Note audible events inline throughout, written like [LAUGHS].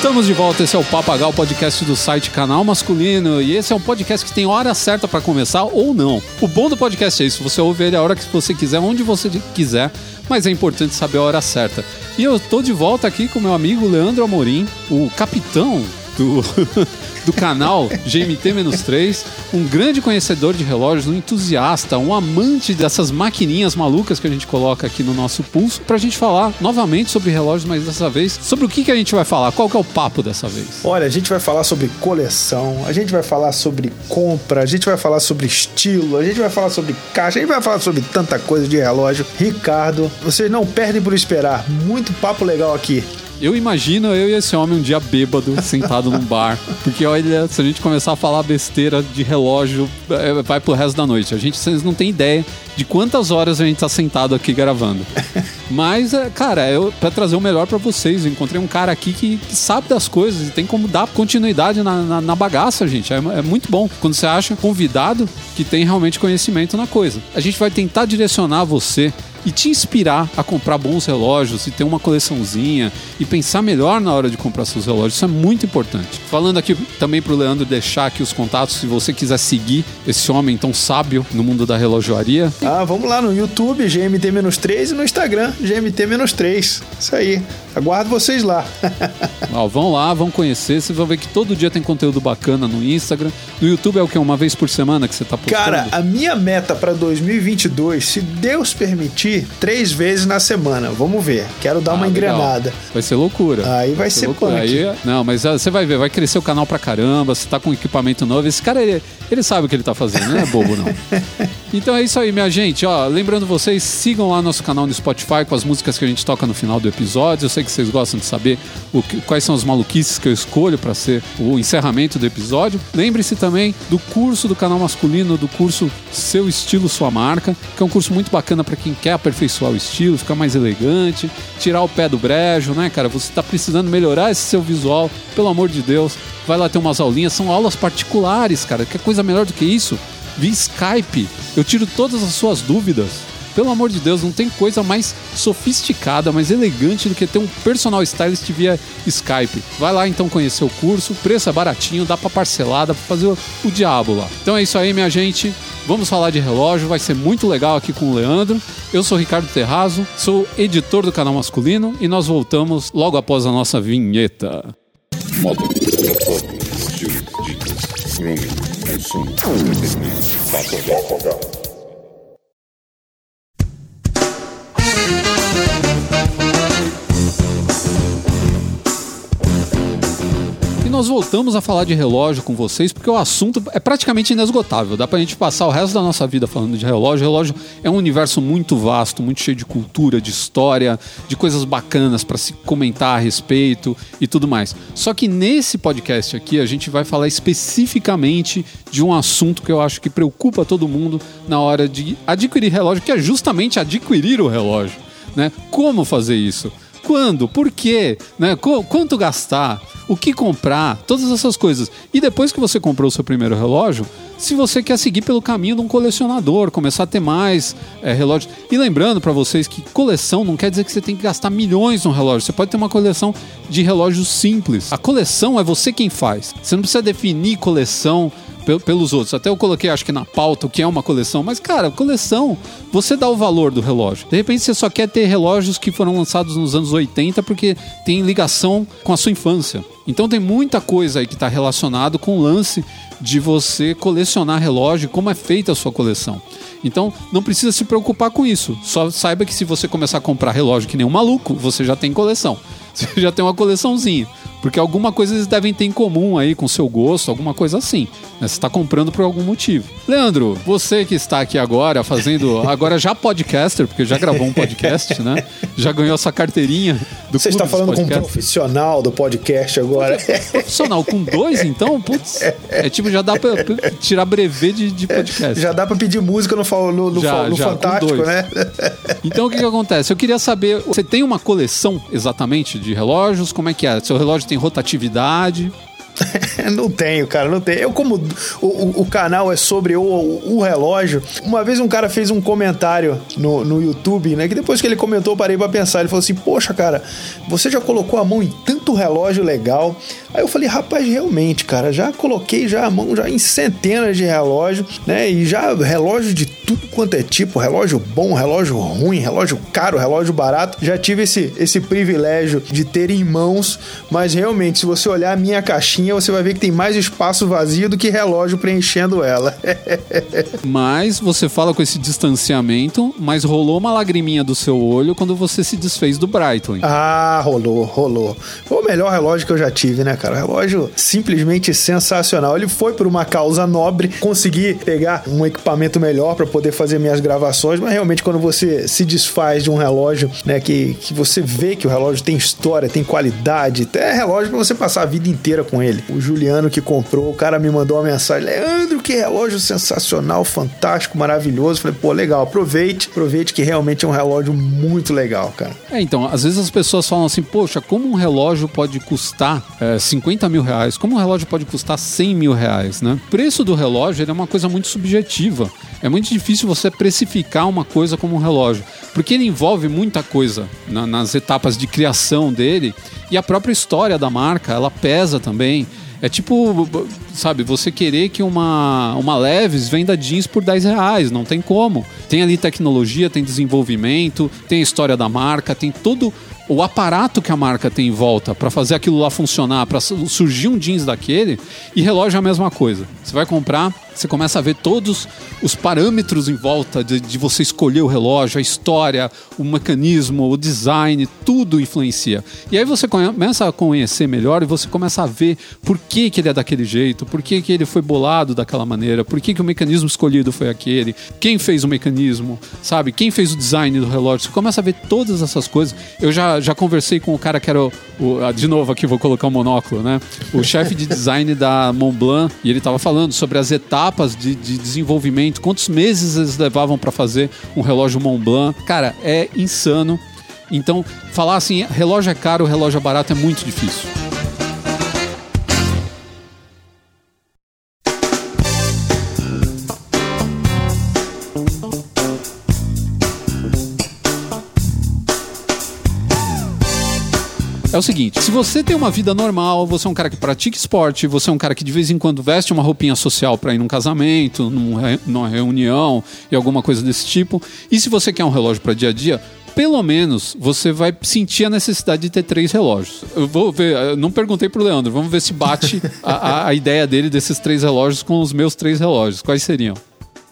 Estamos de volta, esse é o Papagal, podcast do site Canal Masculino. E esse é um podcast que tem hora certa para começar ou não. O bom do podcast é isso, você ouve ele a hora que você quiser, onde você quiser, mas é importante saber a hora certa. E eu tô de volta aqui com meu amigo Leandro Amorim, o capitão do, [LAUGHS] do canal GMT-3, um grande conhecedor de relógios, um entusiasta, um amante dessas maquininhas malucas que a gente coloca aqui no nosso pulso, pra gente falar novamente sobre relógios, mas dessa vez, sobre o que, que a gente vai falar? Qual que é o papo dessa vez? Olha, a gente vai falar sobre coleção, a gente vai falar sobre compra, a gente vai falar sobre estilo, a gente vai falar sobre caixa, a gente vai falar sobre tanta coisa de relógio. Ricardo, vocês não perdem por esperar, muito papo legal aqui. Eu imagino eu e esse homem um dia bêbado, [LAUGHS] sentado num bar. Porque olha, se a gente começar a falar besteira de relógio, é, vai pro resto da noite. A gente, vocês não têm ideia de quantas horas a gente tá sentado aqui gravando. Mas, é, cara, eu, pra trazer o melhor para vocês, encontrei um cara aqui que, sabe das coisas e tem como dar continuidade na, na, na bagaça, gente. É, é, muito bom quando você acha convidado que tem realmente conhecimento na coisa. A gente vai tentar direcionar você e te inspirar a comprar bons relógios e ter uma coleçãozinha e pensar melhor na hora de comprar seus relógios. Isso é muito importante. Falando aqui também para o Leandro deixar aqui os contatos se você quiser seguir esse homem tão sábio no mundo da relojoaria. Ah, vamos lá no YouTube, GMT-3 e no Instagram, GMT-3. Isso aí. Aguardo vocês lá. [LAUGHS] Ó, vão lá, vão conhecer. Vocês vão ver que todo dia tem conteúdo bacana no Instagram. No YouTube é o que? Uma vez por semana que você tá postando? Cara, a minha meta para 2022, se Deus permitir, três vezes na semana. Vamos ver. Quero dar ah, uma engrenada. Legal. Vai ser loucura. Aí vai, vai ser, ser loucura. Aí, não, mas ah, você vai ver, vai crescer o canal pra caramba. Você tá com equipamento novo. Esse cara, ele, ele sabe o que ele tá fazendo, não é bobo, não. [LAUGHS] então é isso aí, minha gente. Ó, lembrando vocês, sigam lá nosso canal no Spotify com as músicas que a gente toca no final do episódio. Eu sei que vocês gostam de saber que, quais são as maluquices que eu escolho para ser o encerramento do episódio. Lembre-se também do curso do canal masculino, do curso Seu Estilo, Sua Marca, que é um curso muito bacana para quem quer aperfeiçoar o estilo, ficar mais elegante, tirar o pé do brejo, né, cara? Você está precisando melhorar esse seu visual, pelo amor de Deus. Vai lá ter umas aulinhas, são aulas particulares, cara. Que coisa melhor do que isso? Via Skype, eu tiro todas as suas dúvidas pelo amor de Deus, não tem coisa mais sofisticada, mais elegante do que ter um personal stylist via Skype. Vai lá então conhecer o curso, o preço é baratinho, dá para parcelar, dá para fazer o, diabo lá. Então é isso aí, minha gente. Vamos falar de relógio, vai ser muito legal aqui com o Leandro. Eu sou Ricardo Terrazo, sou editor do canal masculino e nós voltamos logo após a nossa vinheta. Modo, estilo, dicas, grooming, consumo, nós voltamos a falar de relógio com vocês, porque o assunto é praticamente inesgotável. Dá pra gente passar o resto da nossa vida falando de relógio. O relógio é um universo muito vasto, muito cheio de cultura, de história, de coisas bacanas para se comentar a respeito e tudo mais. Só que nesse podcast aqui a gente vai falar especificamente de um assunto que eu acho que preocupa todo mundo na hora de adquirir relógio, que é justamente adquirir o relógio. Né? Como fazer isso? Quando? Por quê? Né? Qu quanto gastar? o que comprar, todas essas coisas. E depois que você comprou o seu primeiro relógio, se você quer seguir pelo caminho de um colecionador, começar a ter mais é, relógios. E lembrando para vocês que coleção não quer dizer que você tem que gastar milhões no relógio. Você pode ter uma coleção de relógios simples. A coleção é você quem faz. Você não precisa definir coleção pelos outros. Até eu coloquei, acho que na pauta, o que é uma coleção. Mas, cara, coleção, você dá o valor do relógio. De repente, você só quer ter relógios que foram lançados nos anos 80 porque tem ligação com a sua infância. Então, tem muita coisa aí que está relacionado com o lance de você colecionar relógio, como é feita a sua coleção. Então, não precisa se preocupar com isso. Só saiba que se você começar a comprar relógio que nem um maluco, você já tem coleção. [LAUGHS] Você já tem uma coleçãozinha. Porque alguma coisa eles devem ter em comum aí com seu gosto, alguma coisa assim. Né? Você está comprando por algum motivo. Leandro, você que está aqui agora fazendo, [LAUGHS] agora já podcaster, porque já gravou um podcast, né? Já ganhou essa carteirinha do Você está falando com um profissional do podcast agora. Profissional com dois, então? Putz, [LAUGHS] é tipo, já dá para tirar brevet de, de podcast. Já dá para pedir música no, no, no, já, no já, Fantástico, né? Então o que, que acontece? Eu queria saber, você tem uma coleção exatamente de relógios? Como é que é? Seu relógio tem rotatividade? [LAUGHS] não tenho, cara, não tenho. Eu, como o, o, o canal é sobre o, o, relógio, uma vez um cara fez um comentário no, no YouTube, né? Que depois que ele comentou, eu parei pra pensar. Ele falou assim: Poxa, cara, você já colocou a mão em tanto relógio legal. Aí eu falei, rapaz, realmente, cara, já coloquei já a mão já em centenas de relógios, né? E já relógio de tudo quanto é tipo, relógio bom, relógio ruim, relógio caro, relógio barato. Já tive esse, esse privilégio de ter em mãos, mas realmente, se você olhar a minha caixinha, você vai ver que tem mais espaço vazio do que relógio preenchendo ela. [LAUGHS] mas você fala com esse distanciamento, mas rolou uma lagriminha do seu olho quando você se desfez do Breitling. Ah, rolou, rolou. Foi o melhor relógio que eu já tive, né, cara? Relógio simplesmente sensacional. Ele foi por uma causa nobre, consegui pegar um equipamento melhor para poder fazer minhas gravações, mas realmente quando você se desfaz de um relógio, né, que, que você vê que o relógio tem história, tem qualidade, é relógio para você passar a vida inteira com ele. O Juliano que comprou, o cara me mandou uma mensagem: Leandro, que relógio sensacional, fantástico, maravilhoso. Falei, pô, legal, aproveite, aproveite que realmente é um relógio muito legal, cara. É, então, às vezes as pessoas falam assim, poxa, como um relógio pode custar é, 50 mil reais? Como um relógio pode custar 100 mil reais, né? O preço do relógio é uma coisa muito subjetiva. É muito difícil você precificar uma coisa como um relógio, porque ele envolve muita coisa na, nas etapas de criação dele e a própria história da marca, ela pesa também. É tipo, sabe, você querer que uma, uma Leves venda jeans por 10 reais, não tem como. Tem ali tecnologia, tem desenvolvimento, tem a história da marca, tem todo o aparato que a marca tem em volta para fazer aquilo lá funcionar, para surgir um jeans daquele, e relógio é a mesma coisa. Você vai comprar, você começa a ver todos os parâmetros em volta de, de, você escolher o relógio, a história, o mecanismo, o design, tudo influencia. E aí você começa a conhecer melhor e você começa a ver por que, que ele é daquele jeito, por que, que ele foi bolado daquela maneira, por que, que o mecanismo escolhido foi aquele, quem fez o mecanismo, sabe? Quem fez o design do relógio. Você começa a ver todas essas coisas. Eu já, já conversei com o cara que era o, o de novo aqui vou colocar o monóculo, né? O chefe de design da Montblanc e ele estava falando sobre as etapas etapas de, de desenvolvimento, quantos meses eles levavam para fazer um relógio Montblanc. Cara, é insano. Então, falar assim, relógio é caro, relógio é barato é muito difícil. O seguinte: se você tem uma vida normal, você é um cara que pratica esporte, você é um cara que de vez em quando veste uma roupinha social para ir num casamento, numa reunião e alguma coisa desse tipo, e se você quer um relógio para dia a dia, pelo menos você vai sentir a necessidade de ter três relógios. Eu vou ver, eu não perguntei pro Leandro, vamos ver se bate a, a, a [LAUGHS] ideia dele desses três relógios com os meus três relógios. Quais seriam?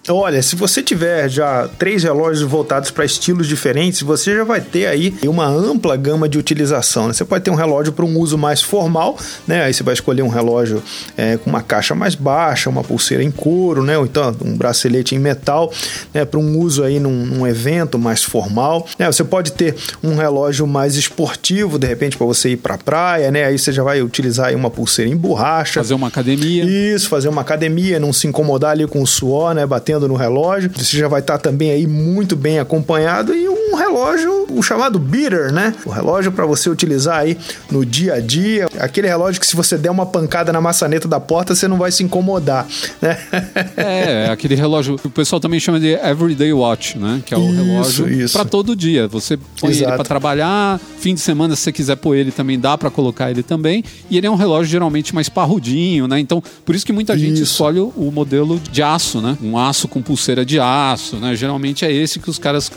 Olha, se você tiver já três relógios voltados para estilos diferentes, você já vai ter aí uma ampla gama de utilização. Né? Você pode ter um relógio para um uso mais formal, né? Aí você vai escolher um relógio é, com uma caixa mais baixa, uma pulseira em couro, né? Ou então um bracelete em metal, né? Para um uso aí num, num, evento mais formal. Né? Você pode ter um relógio mais esportivo, de repente para você ir para a praia, né? Aí você já vai utilizar aí uma pulseira em borracha. Fazer uma academia. Isso, fazer uma academia, não se incomodar ali com o suor, né? Batendo no relógio. Você já vai estar também aí muito bem acompanhado e um relógio, o chamado beater, né? O relógio para você utilizar aí no dia a dia. Aquele relógio que se você der uma pancada na maçaneta da porta, você não vai se incomodar, né? É, [LAUGHS] é aquele relógio que o pessoal também chama de everyday watch, né? Que é o isso, relógio para todo dia. Você põe Exato. ele para trabalhar, fim de semana se você quiser pôr ele também dá para colocar ele também. E ele é um relógio geralmente mais parrudinho, né? Então, por isso que muita gente isso. escolhe o modelo de aço, né? Um aço com pulseira de aço, né? Geralmente é esse que os caras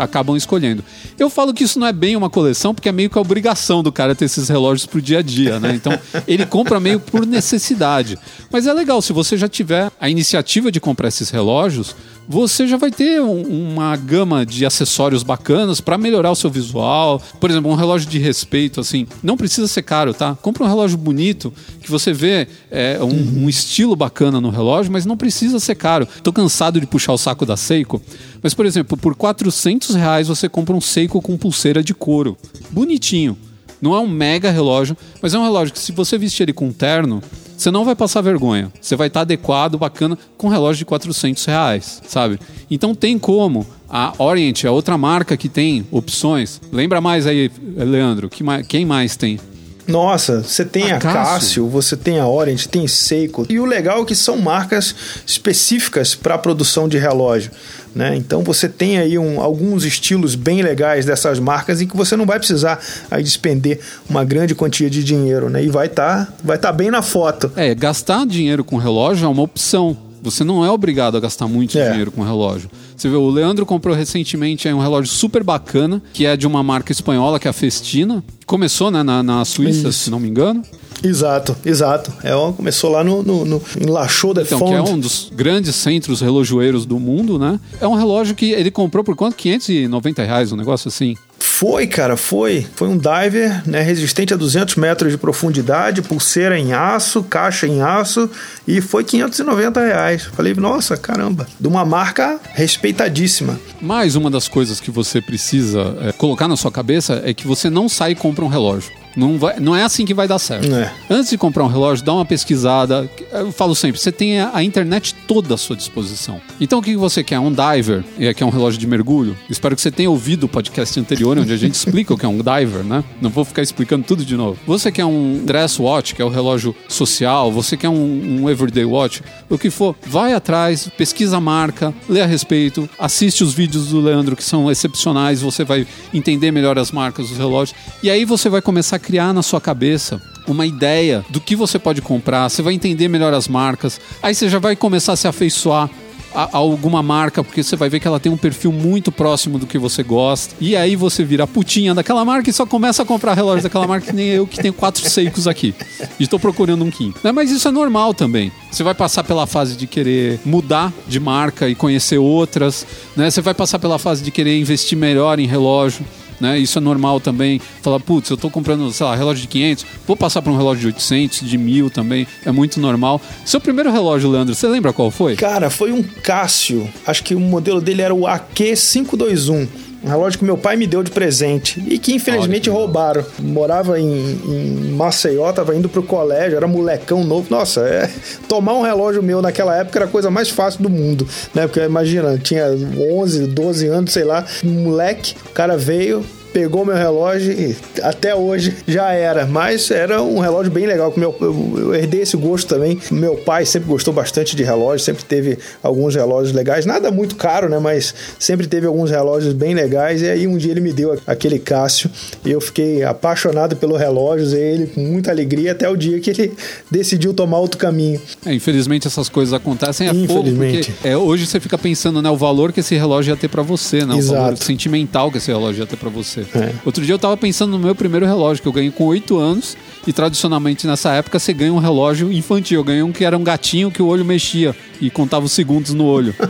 acabam escolhendo. Eu falo que isso não é bem uma coleção, porque é meio que a obrigação do cara ter esses relógios pro dia a dia, né? Então [LAUGHS] ele compra meio por necessidade. Mas é legal, se você já tiver a iniciativa de comprar esses relógios, você já vai ter um, uma gama de acessórios bacanas para melhorar o seu visual. Por exemplo, um relógio de respeito, assim, não precisa ser caro, tá? Compra um relógio bonito que você vê é, um, uhum. um, estilo bacana no relógio, mas não precisa ser caro. Tô cansado de puxar o saco da Seiko, mas por exemplo, por 400 reais você compra um Seiko com pulseira de couro, bonitinho. Não é um mega relógio, mas é um relógio que se você vestir ele com um terno, você não vai passar vergonha. Você vai estar adequado, bacana, com um relógio de 400 reais, sabe? Então tem como. A Orient é outra marca que tem opções. Lembra mais aí, Leandro? Que quem mais tem? Nossa, você tem a, a Cássio, você tem a Orient, tem Seiko. E o legal é que são marcas específicas para produção de relógio. Né? Então você tem aí um, alguns estilos bem legais dessas marcas em que você não vai precisar aí despender uma grande quantia de dinheiro, né? E vai estar tá, vai tá bem na foto. É, gastar dinheiro com relógio é uma opção. Você não é obrigado a gastar muito é. dinheiro com relógio. Você vê, o Leandro comprou recentemente um relógio super bacana, que é de uma marca espanhola, que é a Festina. Começou né, na, na Suíça, Isso. se não me engano. Exato, exato. É, começou lá no, no, no em La Chaux de então, que é um dos grandes centros relojoeiros do mundo, né? É um relógio que ele comprou por quanto? 590 reais, um negócio assim. Foi, cara, foi. Foi um diver, né, resistente a 200 metros de profundidade, pulseira em aço, caixa em aço e foi 590 reais. Falei, nossa, caramba, de uma marca respeitadíssima. Mais uma das coisas que você precisa é, colocar na sua cabeça é que você não sai e compra um relógio. Não, vai, não é assim que vai dar certo. É. Antes de comprar um relógio, dá uma pesquisada. Eu falo sempre, você tem a, a internet toda à sua disposição. Então o que você quer? Um diver, que é um relógio de mergulho. Espero que você tenha ouvido o podcast anterior, onde a gente [LAUGHS] explica o que é um diver, né? Não vou ficar explicando tudo de novo. Você quer um dress watch, que é o relógio social, você quer um, um everyday watch, o que for, vai atrás, pesquisa a marca, lê a respeito, assiste os vídeos do Leandro que são excepcionais, você vai entender melhor as marcas dos relógios e aí você vai começar a criar na sua cabeça uma ideia do que você pode comprar, você vai entender melhor as marcas, aí você já vai começar a se afeiçoar a, alguma marca, porque você vai ver que ela tem um perfil muito próximo do que você gosta. E aí você vira putinha daquela marca e só começa a comprar relógios daquela marca, que nem eu que tenho quatro seicos aqui. E estou procurando um Kim. Né? Mas isso é normal também. Você vai passar pela fase de querer mudar de marca e conhecer outras. Né? Você vai passar pela fase de querer investir melhor em relógio né? Isso é normal também. Falar, putz, eu estou comprando, sei lá, relógio de 500, vou passar para um relógio de 800, de 1000 também, é muito normal. Seu primeiro relógio, Leandro, você lembra qual foi? Cara, foi um Cássio. Acho que o modelo dele era o AQ521. Relógio que meu pai me deu de presente e que infelizmente Olha, roubaram. Morava em, em Maceió, tava indo pro colégio, era molecão novo. Nossa, é, [LAUGHS] tomar um relógio meu naquela época era a coisa mais fácil do mundo, né? Porque imagina, tinha 11, 12 anos, sei lá, um moleque, o cara veio, pegou meu relógio e até hoje já era. Mas era um relógio bem legal. Meu, eu herdei esse gosto também. Meu pai sempre gostou bastante de relógio, sempre teve alguns relógios legais. Nada muito caro, né? Mas sempre teve alguns relógios bem legais. E aí um dia ele me deu aquele Cássio e eu fiquei apaixonado pelo relógio, usei ele com muita alegria até o dia que ele decidiu tomar outro caminho. É, infelizmente essas coisas acontecem é infelizmente. pouco, é, hoje você fica pensando né, o valor que esse relógio ia ter para você, né? O Exato. valor sentimental que esse relógio ia ter para você. É. Outro dia eu tava pensando no meu primeiro relógio, que eu ganhei com 8 anos, e tradicionalmente nessa época você ganha um relógio infantil. Eu ganhei um que era um gatinho que o olho mexia e contava os segundos no olho. [LAUGHS]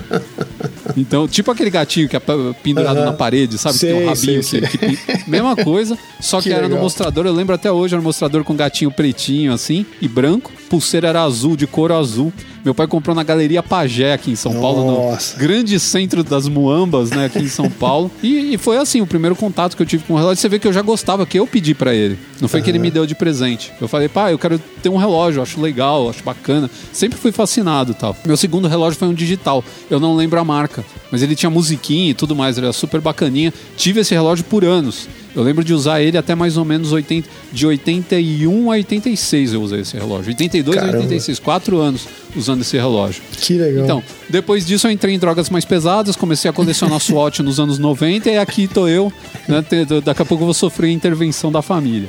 Então, tipo aquele gatinho que é pendurado uhum. na parede, sabe? Sei, que tem um rabinho. Sei, que, sei. Que, mesma coisa, só [LAUGHS] que, que era legal. no mostrador. Eu lembro até hoje, era um mostrador com um gatinho pretinho assim e branco. Pulseira era azul, de couro azul. Meu pai comprou na Galeria Pajé aqui em São Nossa. Paulo, no grande centro das Muambas, né, aqui em São [LAUGHS] Paulo. E, e, foi assim, o primeiro contato que eu tive com o relógio. Você vê que eu já gostava, que eu pedi para ele. Não foi uhum. que ele me deu de presente. Eu falei, pai, eu quero ter um relógio, acho legal, acho bacana. Sempre fui fascinado tal. Meu segundo relógio foi um digital. Eu não lembro a marca, mas ele tinha musiquinha e tudo mais, ele era super bacaninha. Tive esse relógio por anos. Eu lembro de usar ele até mais ou menos 80, de 81 a 86 eu usei esse relógio. 82 Caramba. a 86, quatro anos usando esse relógio. Que legal. Então, depois disso eu entrei em drogas mais pesadas, comecei a colecionar [LAUGHS] SWAT nos anos 90 e aqui tô eu. Né, daqui a pouco eu vou sofrer a intervenção da família.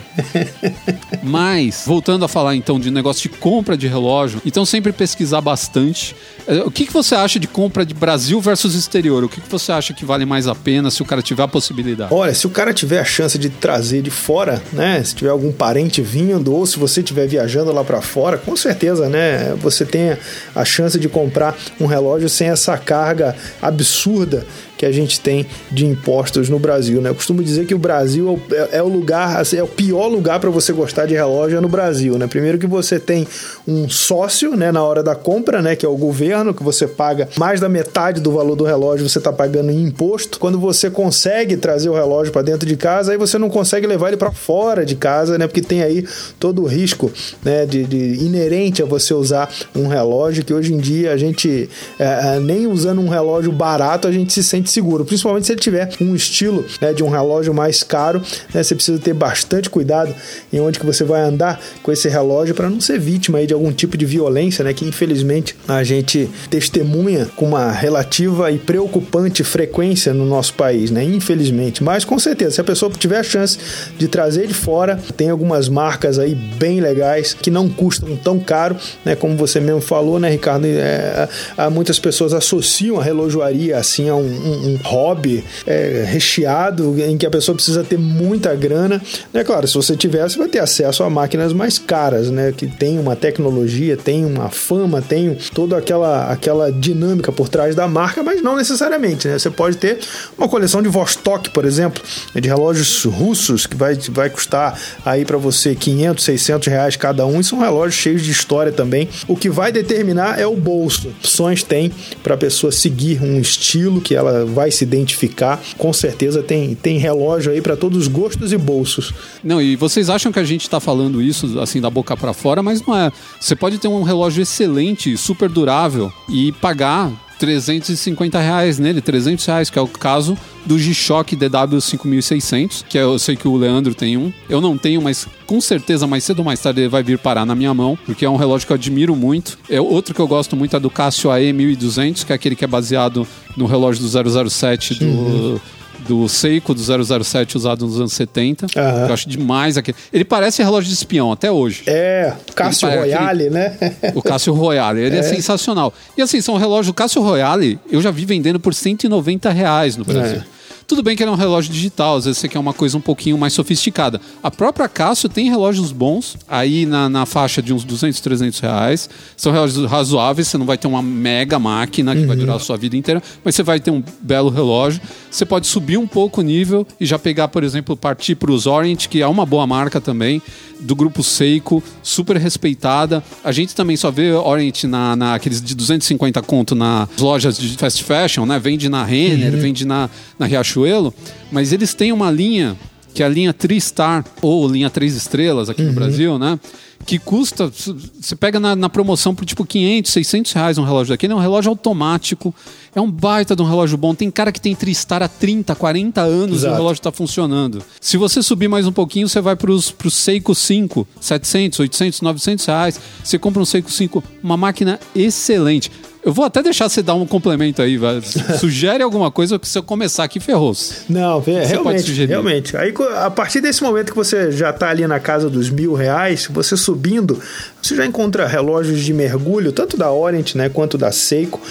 [LAUGHS] Mas, voltando a falar então de negócio de compra de relógio, então sempre pesquisar bastante. É, o que, que você acha de compra de Brasil versus exterior? O que, que você acha que vale mais a pena se o cara tiver a possibilidade? Olha, se o cara tiver a chance de trazer de fora, né? Se tiver algum parente vindo ou se você estiver viajando lá para fora, com certeza, né? Você tem a chance de comprar um relógio sem essa carga absurda que a gente tem de impostos no Brasil. Né? Eu costumo dizer que o Brasil é, é, é o lugar, assim, é o pior lugar para você gostar de relógio é no Brasil. Né? Primeiro que você tem um sócio né, na hora da compra, né, que é o governo, que você paga mais da metade do valor do relógio, você está pagando em imposto. Quando você consegue trazer o relógio para dentro de casa, aí você não consegue levar ele para fora de casa, né, porque tem aí todo o risco né, de, de inerente a você usar um relógio que hoje em dia a gente, é, é nem usando um relógio barato, a gente se sente extremamente seguro, principalmente se ele tiver um estilo né, de um relógio mais caro. Né, você precisa ter bastante cuidado em onde que você vai andar com esse relógio para não ser vítima de algum tipo de violência, né, que infelizmente a gente testemunha com uma relativa e preocupante frequência no nosso país, né, infelizmente. Mas com certeza, se a pessoa tiver a chance de trazer de fora, tem algumas marcas aí bem legais que não custam tão caro, né, como você mesmo falou, né, Ricardo? É, muitas pessoas associam a relojoaria assim a um, um, um hobby é, recheado em que a pessoa precisa ter muita grana. É claro, se você tiver, você vai ter acesso a máquinas mais caras, né? Que tem uma tecnologia, tem uma fama, tem toda aquela, aquela dinâmica por trás da marca, mas não necessariamente, né? Você pode ter uma coleção de Vostok, por exemplo, de relógios russos que vai, vai custar aí para você 500, 600 reais cada um e são relógios cheios de história também. O que vai determinar é o bolso. Opções tem para a pessoa seguir um estilo que ela vai se identificar. Com certeza tem, tem relógio aí para todos os gostos e bolsos. Não, e vocês acham que a gente está falando isso assim da boca para fora, mas não é. Você pode ter um relógio excelente, super durável e pagar 350 reais nele, 300 reais, que é o caso do G-Shock DW5600, que eu sei que o Leandro tem um. Eu não tenho, mas com certeza mais cedo ou mais tarde ele vai vir parar na minha mão, porque é um relógio que eu admiro muito. É outro que eu gosto muito é do Casio AE 1200, que é aquele que é baseado no relógio do 007 do uhum do Seiko do 007 usado nos anos 70. Uhum. Eu acho demais aquele. Ele parece relógio de espião até hoje. É, Cássio Royale, aquele... né? o Cássio Royale, ele é. [LAUGHS] é. sensacional. E assim, são relógios, o Cássio Royale, eu já vi vendendo por 190 reais no Brasil. É. Tudo bem que ele é um relógio digital, às vezes você quer uma coisa um pouquinho mais sofisticada. A própria Casio tem relógios bons, aí na, na faixa de uns 200, 300 reais. São relógios razoáveis, você não vai ter uma mega máquina que uhum. vai durar a sua vida inteira, mas você vai ter um belo relógio. Você pode subir um pouco o nível e já pegar, por exemplo, partir para os Orient, que é uma boa marca também, do grupo Seiko, super respeitada. A gente também só vê Orient na, naqueles de 250 conto nas lojas de fast fashion, né? Vende na Renner, uhum. vende na, na Riachuelo Riachuelo, mas eles têm uma linha que é a linha Tristar ou linha 3 estrelas aqui uhum. no Brasil, né? Que custa, você pega na, na, promoção por tipo 500, 600 reais um relógio daquele, é um relógio automático, é um baita de um relógio bom. Tem cara que tem Tristar há 30, 40 anos Exato. e o relógio está funcionando. Se você subir mais um pouquinho, você vai para os Seiko 5, 700, 800, 900 reais. Você compra um Seiko 5, uma máquina excelente. Eu vou até deixar você dar um complemento aí. Sugere alguma coisa que se eu começar aqui, ferrou -se. Não, é, realmente, realmente. Aí, a partir desse momento que você já está ali na casa dos mil reais, você subindo, você já encontra relógios de mergulho, tanto da Orient né, quanto da Seiko.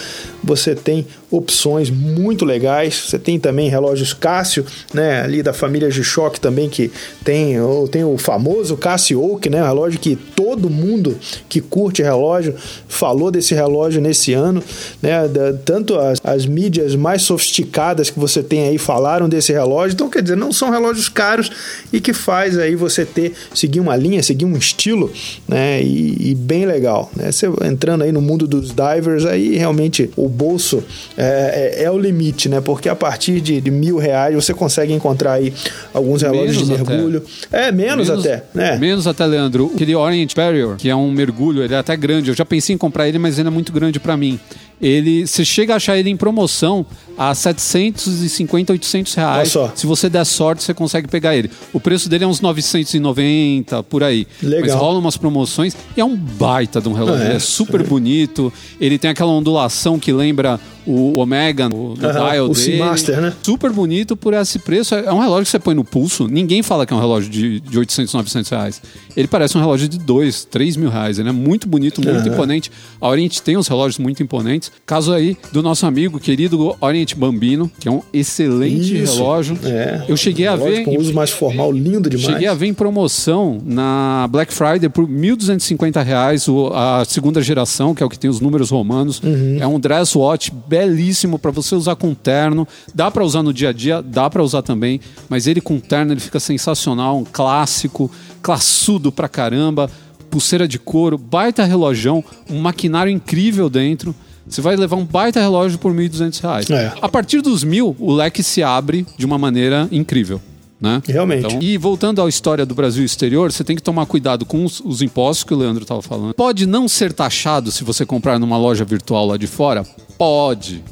Você tem opções muito legais. Você tem também relógios Cássio, né, ali da família G-Shock também, que tem, ou tem o famoso Casio Oak, né, relógio que todo mundo que curte relógio falou desse relógio nesse ano. Né, da, tanto as, as mídias mais sofisticadas que você tem aí falaram desse relógio. Então, quer dizer, não são relógios caros e que faz aí você ter, seguir uma linha, seguir um estilo, né, e e, bem legal. Né? Você entrando aí no mundo dos divers, aí realmente o bolso é, é, é o limite, né? Porque a partir de, de, mil reais você consegue encontrar aí alguns relógios menos de mergulho. Até. É, menos, menos, até, né? Menos até, Leandro. Aquele Orient Barrier, que é um mergulho, ele é até grande. Eu já pensei em comprar ele, mas ele é muito grande para mim ele você chega a achar ele em promoção a 750, 800 reais. Se você der sorte, você consegue pegar ele. O preço dele é uns 990, por aí. Legal. Mas rolam umas promoções e é um baita de um relógio. Ah, é, é super é. bonito. Ele tem aquela ondulação que lembra o Omega no, no dial o dele. Né? Super bonito por esse preço. É um relógio que você põe no pulso. Ninguém fala que é um relógio de, de 800, 900 reais. Ele parece um relógio de 2, 3 mil reais. Ele é muito bonito, muito uhum. imponente. A Orient tem uns relógios muito imponentes. Caso aí do nosso amigo querido Orient Bambino, que é um excelente Isso. relógio. É. Eu cheguei a ver. Com uso mais formal, lindo demais. Cheguei a ver em promoção na Black Friday por 1.250 reais a segunda geração, que é o que tem os números romanos. Uhum. É um dress watch belíssimo para você usar com terno. Dá para usar no dia a dia, dá para usar também, mas ele com terno ele fica sensacional, um clássico, classudo pra caramba, pulseira de couro, baita relojão, um maquinário incrível dentro. Você vai levar um baita relógio por 1.200 reais. É. A partir dos mil, o leque se abre de uma maneira incrível. Né? Realmente. Então, e voltando à história do Brasil exterior, você tem que tomar cuidado com os, os impostos que o Leandro estava falando. Pode não ser taxado se você comprar numa loja virtual lá de fora? Pode.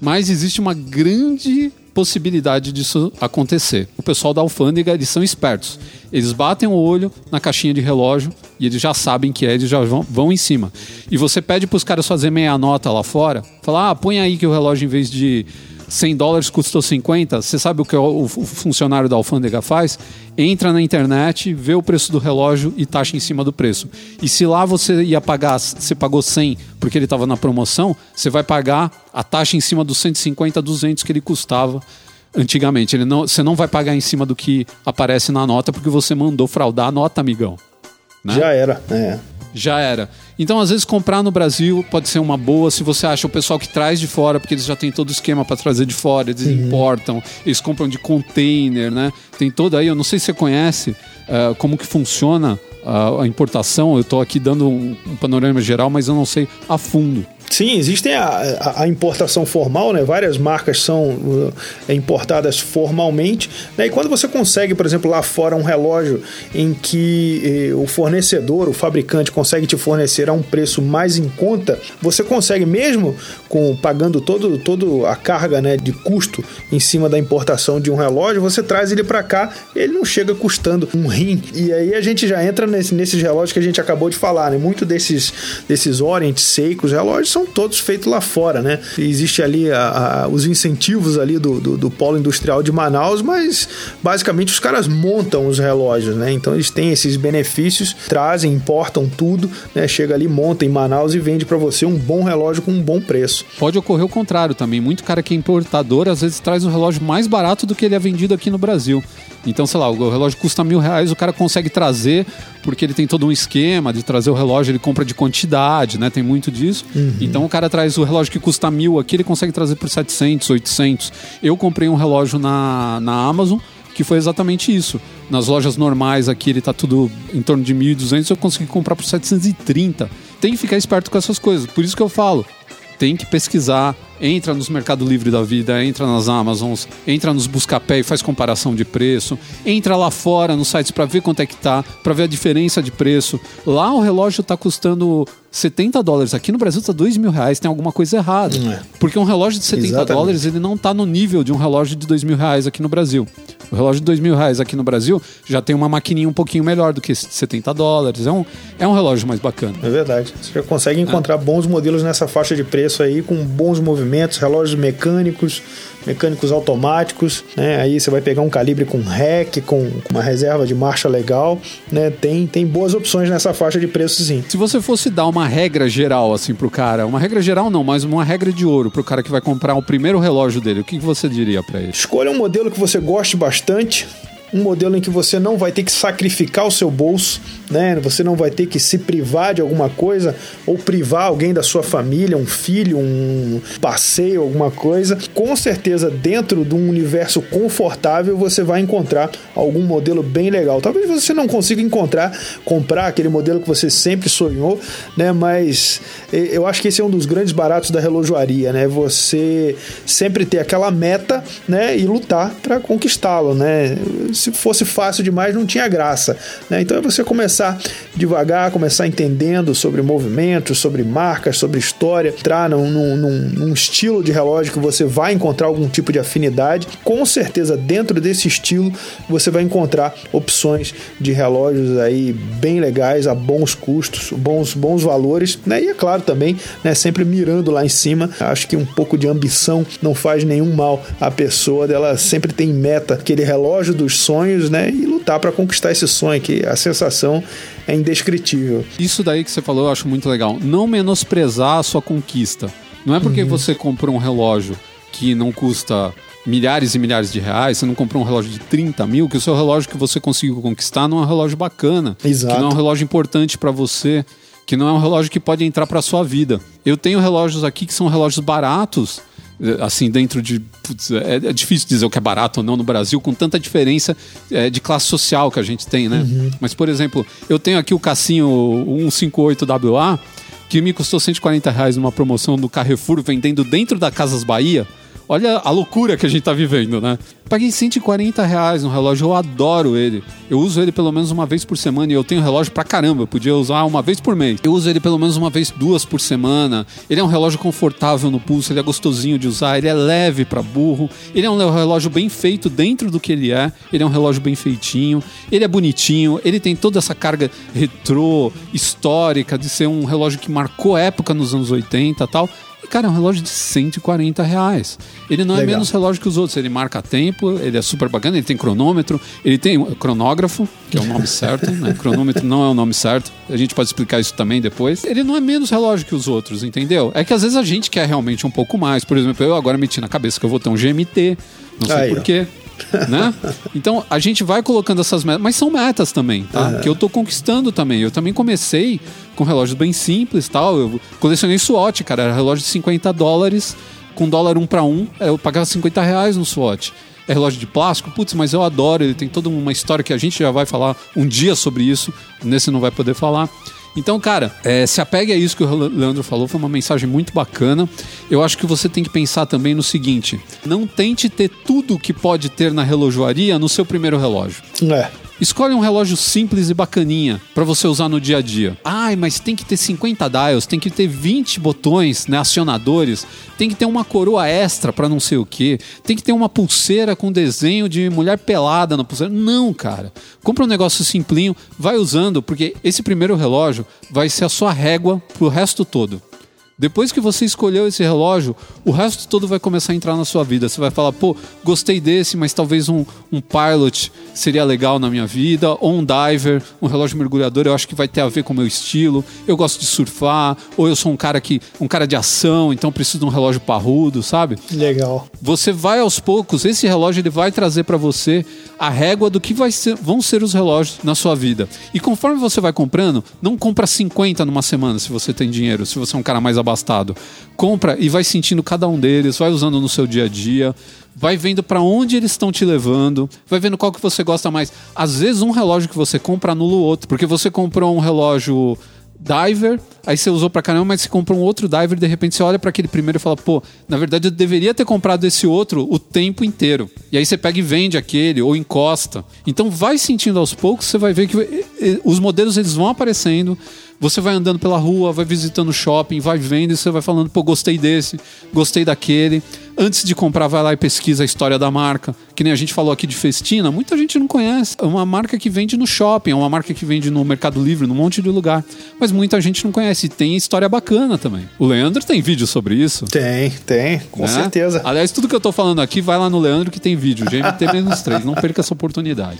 Mas existe uma grande possibilidade disso acontecer. O pessoal da alfândega, eles são espertos. Eles batem o olho na caixinha de relógio e eles já sabem que é, eles já vão, vão em cima. E você pede para os caras fazer meia nota lá fora, falar, ah, põe aí que o relógio em vez de 100 dólares custou 50, você sabe o que o, o funcionário da alfândega faz? Entra na internet, vê o preço do relógio e taxa em cima do preço. E se lá você ia pagar, você pagou 100 porque ele estava na promoção, você vai pagar a taxa em cima dos 150, 200 que ele custava antigamente. Ele não, você não vai pagar em cima do que aparece na nota porque você mandou fraudar a nota, amigão. Né? Já era, é já era. Então, às vezes, comprar no Brasil pode ser uma boa se você acha o pessoal que traz de fora, porque eles já têm todo o esquema para trazer de fora, eles uhum. importam, eles compram de container, né? Tem todo aí, eu não sei se você conhece uh, como que funciona a, a importação. Eu estou aqui dando um, um panorama geral, mas eu não sei a fundo. Sim, existem a, a, a, importação formal, né? Várias marcas são uh, importadas formalmente. Né? E quando você consegue, por exemplo, lá fora um relógio em que eh, o fornecedor, o fabricante, consegue te fornecer a um preço mais em conta, você consegue mesmo com pagando todo, todo a carga né, de custo em cima da importação de um relógio, você traz ele para cá, ele não chega custando um rim. E aí a gente já entra nesse, nesses relógios que a gente acabou de falar, né? Muito desses, desses Orient, Seikos, relógios são são todos feitos lá fora, né? Existe ali a, a, os incentivos ali do, do, do, polo industrial de Manaus, mas basicamente os caras montam os relógios, né? Então eles têm esses benefícios, trazem, importam tudo, né? Chega ali, monta em Manaus e vende para você um bom relógio com um bom preço. Pode ocorrer o contrário também. Muito cara que é importador às vezes traz um relógio mais barato do que ele é vendido aqui no Brasil. Então, sei lá, o relógio custa mil reais, o cara consegue trazer, porque ele tem todo um esquema de trazer o relógio, ele compra de quantidade, né? Tem muito disso. Uhum. Então o cara traz o relógio que custa mil aqui, ele consegue trazer por 700, 800. Eu comprei um relógio na, na Amazon, que foi exatamente isso. Nas lojas normais aqui ele tá tudo em torno de 1.200, eu consegui comprar por 730. Tem que ficar esperto com essas coisas. Por isso que eu falo, tem que pesquisar, entra nos Mercado Livre da vida, entra nas Amazons, entra nos Buscapé e faz comparação de preço, entra lá fora nos sites para ver quanto é que tá, para ver a diferença de preço. Lá o relógio está custando 70 dólares. Aqui no Brasil está 2 mil reais, tem alguma coisa errada. É. Porque um relógio de 70 Exatamente. dólares ele não está no nível de um relógio de 2 mil reais aqui no Brasil. O relógio de 2 mil reais aqui no Brasil já tem uma maquininha um pouquinho melhor do que 70 dólares. É um, é um relógio mais bacana. É verdade. Você já consegue encontrar é. bons modelos nessa faixa de preço aí, com bons movimentos, relógios mecânicos, mecânicos automáticos, né? Aí você vai pegar um calibre com REC, com, com uma reserva de marcha legal, né? Tem, tem boas opções nessa faixa de preço sim. Se você fosse dar uma regra geral assim pro cara, uma regra geral não, mas uma regra de ouro pro cara que vai comprar o primeiro relógio dele, o que você diria para ele? Escolha um modelo que você goste bastante, um modelo em que você não vai ter que sacrificar o seu bolso, né? Você não vai ter que se privar de alguma coisa ou privar alguém da sua família, um filho, um passeio, alguma coisa. Com certeza, dentro de um universo confortável, você vai encontrar algum modelo bem legal. Talvez você não consiga encontrar, comprar aquele modelo que você sempre sonhou, né? Mas eu acho que esse é um dos grandes baratos da relojoaria, né? Você sempre ter aquela meta, né? E lutar para conquistá-lo, né? se fosse fácil demais, não tinha graça. Né? Então é você começar devagar, começar entendendo sobre movimentos, sobre marcas, sobre história, entrar num, num, num, estilo de relógio que você vai encontrar algum tipo de afinidade. Com certeza, dentro desse estilo, você vai encontrar opções de relógios aí bem legais, a bons custos, bons, bons valores, né? E é claro também, né, sempre mirando lá em cima. Acho que um pouco de ambição não faz nenhum mal à pessoa, dela sempre tem meta, aquele relógio dos sonhos, né? E lutar para conquistar esse sonho, que a sensação é indescritível. Isso daí que você falou eu acho muito legal. Não menosprezar a sua conquista. Não é porque uhum. você comprou um relógio que não custa milhares e milhares de reais, você não comprou um relógio de 30 mil, que o seu relógio que você conseguiu conquistar não é um relógio bacana. Exato. Que não é um relógio importante para você, que não é um relógio que pode entrar para sua vida. Eu tenho relógios aqui que são relógios baratos, assim, dentro de. Putz, é, é, difícil dizer o que é barato ou não no Brasil, com tanta diferença é, de classe social que a gente tem, né? Uhum. Mas, por exemplo, eu tenho aqui o Cassinho 158WA, que me custou 140 reais numa promoção do Carrefour, vendendo dentro da Casas Bahia. Olha a loucura que a gente tá vivendo, né? Paguei 140 reais no relógio, eu adoro ele. Eu uso ele pelo menos uma vez por semana e eu tenho relógio pra caramba. Eu podia usar uma vez por mês. Eu uso ele pelo menos uma vez, duas por semana. Ele é um relógio confortável no pulso, ele é gostosinho de usar, ele é leve para burro. Ele é um relógio bem feito dentro do que ele é. Ele é um relógio bem feitinho. Ele é bonitinho. Ele tem toda essa carga retrô, histórica, de ser um relógio que marcou época nos anos 80 e tal. Cara, é um relógio de 140 reais. Ele não é Legal. menos relógio que os outros. Ele marca tempo, ele é super bacana, ele tem cronômetro, ele tem um cronógrafo, que é o nome certo, né? [LAUGHS] Cronômetro não é o nome certo. A gente pode explicar isso também depois. Ele não é menos relógio que os outros, entendeu? É que às vezes a gente quer realmente um pouco mais. Por exemplo, eu agora meti na cabeça que eu vou ter um GMT. Não sei porquê. [LAUGHS] né? Então a gente vai colocando essas metas, mas são metas também, tá? Que eu tô conquistando também. Eu também comecei com relógios bem simples, tal. Eu colecionei SWAT, cara, era relógio de 50 dólares com dólar um para um. Eu pagava 50 reais no SWAT. É relógio de plástico, putz, mas eu adoro. Ele tem toda uma história que a gente já vai falar um dia sobre isso. Nesse não vai poder falar. Então, cara, é, se apegue a isso que o Leandro falou, foi uma mensagem muito bacana. Eu acho que você tem que pensar também no seguinte: não tente ter tudo que pode ter na relojoaria no seu primeiro relógio. É. Escolhe um relógio simples e bacaninha para você usar no dia a dia. Ai, mas tem que ter 50 dials, tem que ter 20 botões, né, acionadores, tem que ter uma coroa extra para não sei o que, tem que ter uma pulseira com desenho de mulher pelada na pulseira. Não, cara. Compra um negócio simplinho, vai usando, porque esse primeiro relógio vai ser a sua régua pro resto todo. Depois que você escolheu esse relógio, o resto todo vai começar a entrar na sua vida. Você vai falar, pô, gostei desse, mas talvez um, um Pilot seria legal na minha vida, ou um Diver, um relógio mergulhador, eu acho que vai ter a ver com o meu estilo. Eu gosto de surfar, ou eu sou um cara que um cara de ação, então preciso de um relógio parrudo, sabe? Legal. Você vai aos poucos, esse relógio ele vai trazer para você a régua do que vai ser- vão ser os relógios na sua vida. E conforme você vai comprando, não compra 50 numa semana se você tem dinheiro, se você é um cara mais abastado. Compra e vai sentindo cada um deles, vai usando no seu dia a dia, vai vendo para onde eles estão te levando, vai vendo qual que você gosta mais. Às vezes um relógio que você compra anula o outro, porque você comprou um relógio diver, aí você usou pra caramba, mas você compra um outro diver e de repente você olha pra aquele primeiro e fala, pô, na verdade eu deveria ter comprado esse outro o tempo inteiro. E aí você pega e vende aquele ou encosta. Então vai sentindo aos poucos, você vai ver que eh, eh, os modelos eles vão aparecendo. Você vai andando pela rua, vai visitando o shopping, vai vendo e você vai falando, pô, gostei desse, gostei daquele. Antes de comprar, vai lá e pesquisa a história da marca. Que nem a gente falou aqui de Festina, muita gente não conhece. É uma marca que vende no shopping, é uma marca que vende no Mercado Livre, num monte de lugar. Mas muita gente não conhece. E tem história bacana também. O Leandro tem vídeo sobre isso. Tem, tem, com né? certeza. Aliás, tudo que eu tô falando aqui, vai lá no Leandro que tem vídeo. GMT-3. Não perca essa oportunidade.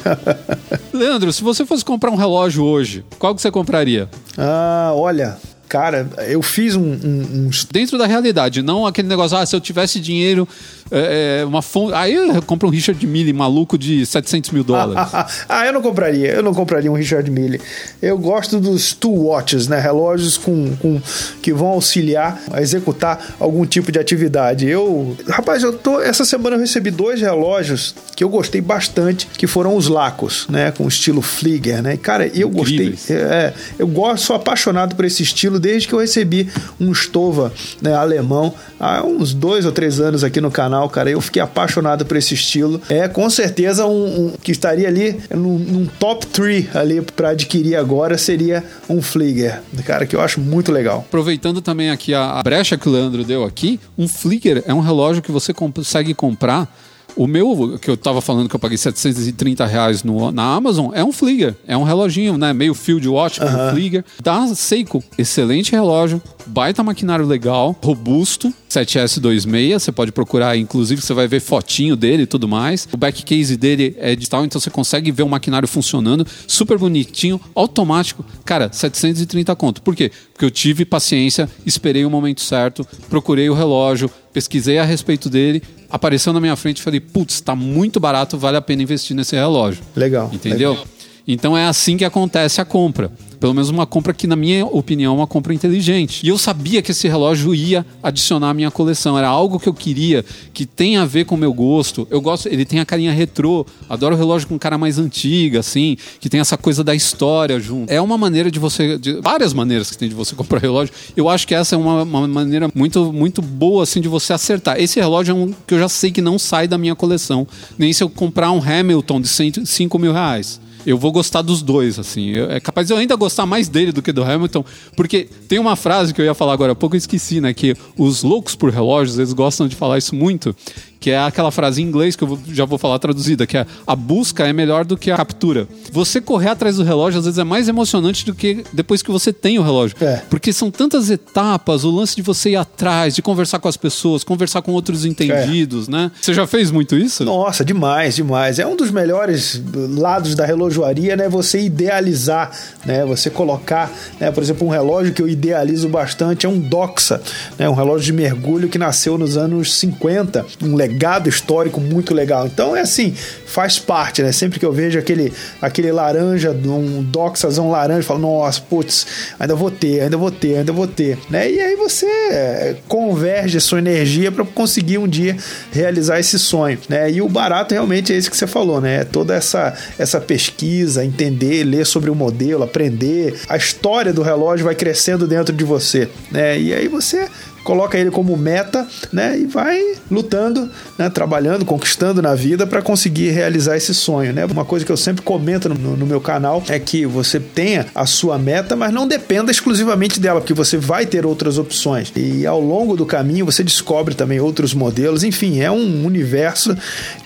[LAUGHS] Leandro, se você fosse comprar um relógio hoje, qual que você compraria? Ah, olha, cara, eu fiz um, um, um Dentro da realidade, não aquele negócio, ah, se eu tivesse dinheiro, é, é, uma fonte. Aí eu compro um Richard Mille maluco de 700 mil dólares. [LAUGHS] ah, eu não compraria. Eu não compraria um Richard Mille. Eu gosto dos two watches, né? Relógios com, com que vão auxiliar a executar algum tipo de atividade. Eu, rapaz, eu tô essa semana eu recebi dois relógios que eu gostei bastante, que foram os Lacos, né? Com estilo Flieger, né? E, cara, eu Incríveis. gostei. É, eu gosto, sou apaixonado por esse estilo desde que eu recebi um Stova né, alemão há uns dois ou três anos aqui no canal, cara. Eu fiquei apaixonado por esse estilo. É com certeza um, um que estaria ali num, num top 3 ali para adquirir agora seria um Flieger, cara, que eu acho muito legal. Aproveitando também aqui a, a brecha que o Leandro deu aqui, um Flickr é um relógio que você consegue comprar. O meu, que eu tava falando que eu paguei 730 reais no, na Amazon, é um Flieger. É um reloginho, né? Meio field watch, um Flieger. Da Seiko, excelente relógio, baita maquinário legal, robusto, 7S26, você pode procurar, inclusive você vai ver fotinho dele e tudo mais. O back case dele é digital, então você consegue ver o maquinário funcionando, super bonitinho, automático. Cara, 730 conto. Por quê? Porque eu tive paciência, esperei o momento certo, procurei o relógio, pesquisei a respeito dele, apareceu na minha frente e falei, putz, tá muito barato, vale a pena investir nesse relógio. Legal. Entendeu? legal. Então é assim que acontece a compra. Pelo menos uma compra que, na minha opinião, é uma compra inteligente. E eu sabia que esse relógio ia adicionar à minha coleção. Era algo que eu queria, que tem a ver com o meu gosto. Eu gosto, ele tem a carinha retrô. Adoro relógio com cara mais antiga, assim, que tem essa coisa da história junto. É uma maneira de você. De, várias maneiras que tem de você [LAUGHS] comprar relógio. Eu acho que essa é uma, uma maneira muito, muito boa, assim, de você acertar. Esse relógio é um que eu já sei que não sai da minha coleção. Nem se eu comprar um Hamilton de 5 mil reais eu vou gostar dos dois, assim. é capaz de eu ainda gostar mais dele do que do Hamilton, porque tem uma frase que eu ia falar agora há pouco, eu esqueci, né? Que os loucos por relógios, eles gostam de falar isso muito, que é aquela frase em inglês que eu já vou falar traduzida, que é a busca é melhor do que a captura. Você correr atrás do relógio às vezes é mais emocionante do que depois que você tem o relógio. É. Porque são tantas etapas, o lance de você ir atrás, de conversar com as pessoas, conversar com outros entendidos, é. né? Você já fez muito isso? Nossa, demais, demais. É um dos melhores lados da relojoaria, né? Você idealizar, né? Você colocar, né? por exemplo, um relógio que eu idealizo bastante é um Doxa, né? Um relógio de mergulho que nasceu nos anos 50, um legado histórico muito legal. Então é assim, faz parte, né? Sempre que eu vejo aquele, aquele laranja, um doxazão laranja, eu falo, nossa, putz, ainda vou ter, ainda vou ter, ainda vou ter, né? E aí você é, converge a sua energia para conseguir um dia realizar esse sonho, né? E o barato realmente é esse que você falou, né? É toda essa, essa pesquisa, entender, ler sobre o modelo, aprender, a história do relógio vai crescendo dentro de você, né? E aí você coloca ele como meta, né? E vai lutando, né? Trabalhando, conquistando na vida para conseguir realizar esse sonho, né? Uma coisa que eu sempre comento no, no, meu canal é que você tenha a sua meta, mas não dependa exclusivamente dela, porque você vai ter outras opções. E ao longo do caminho você descobre também outros modelos. Enfim, é um universo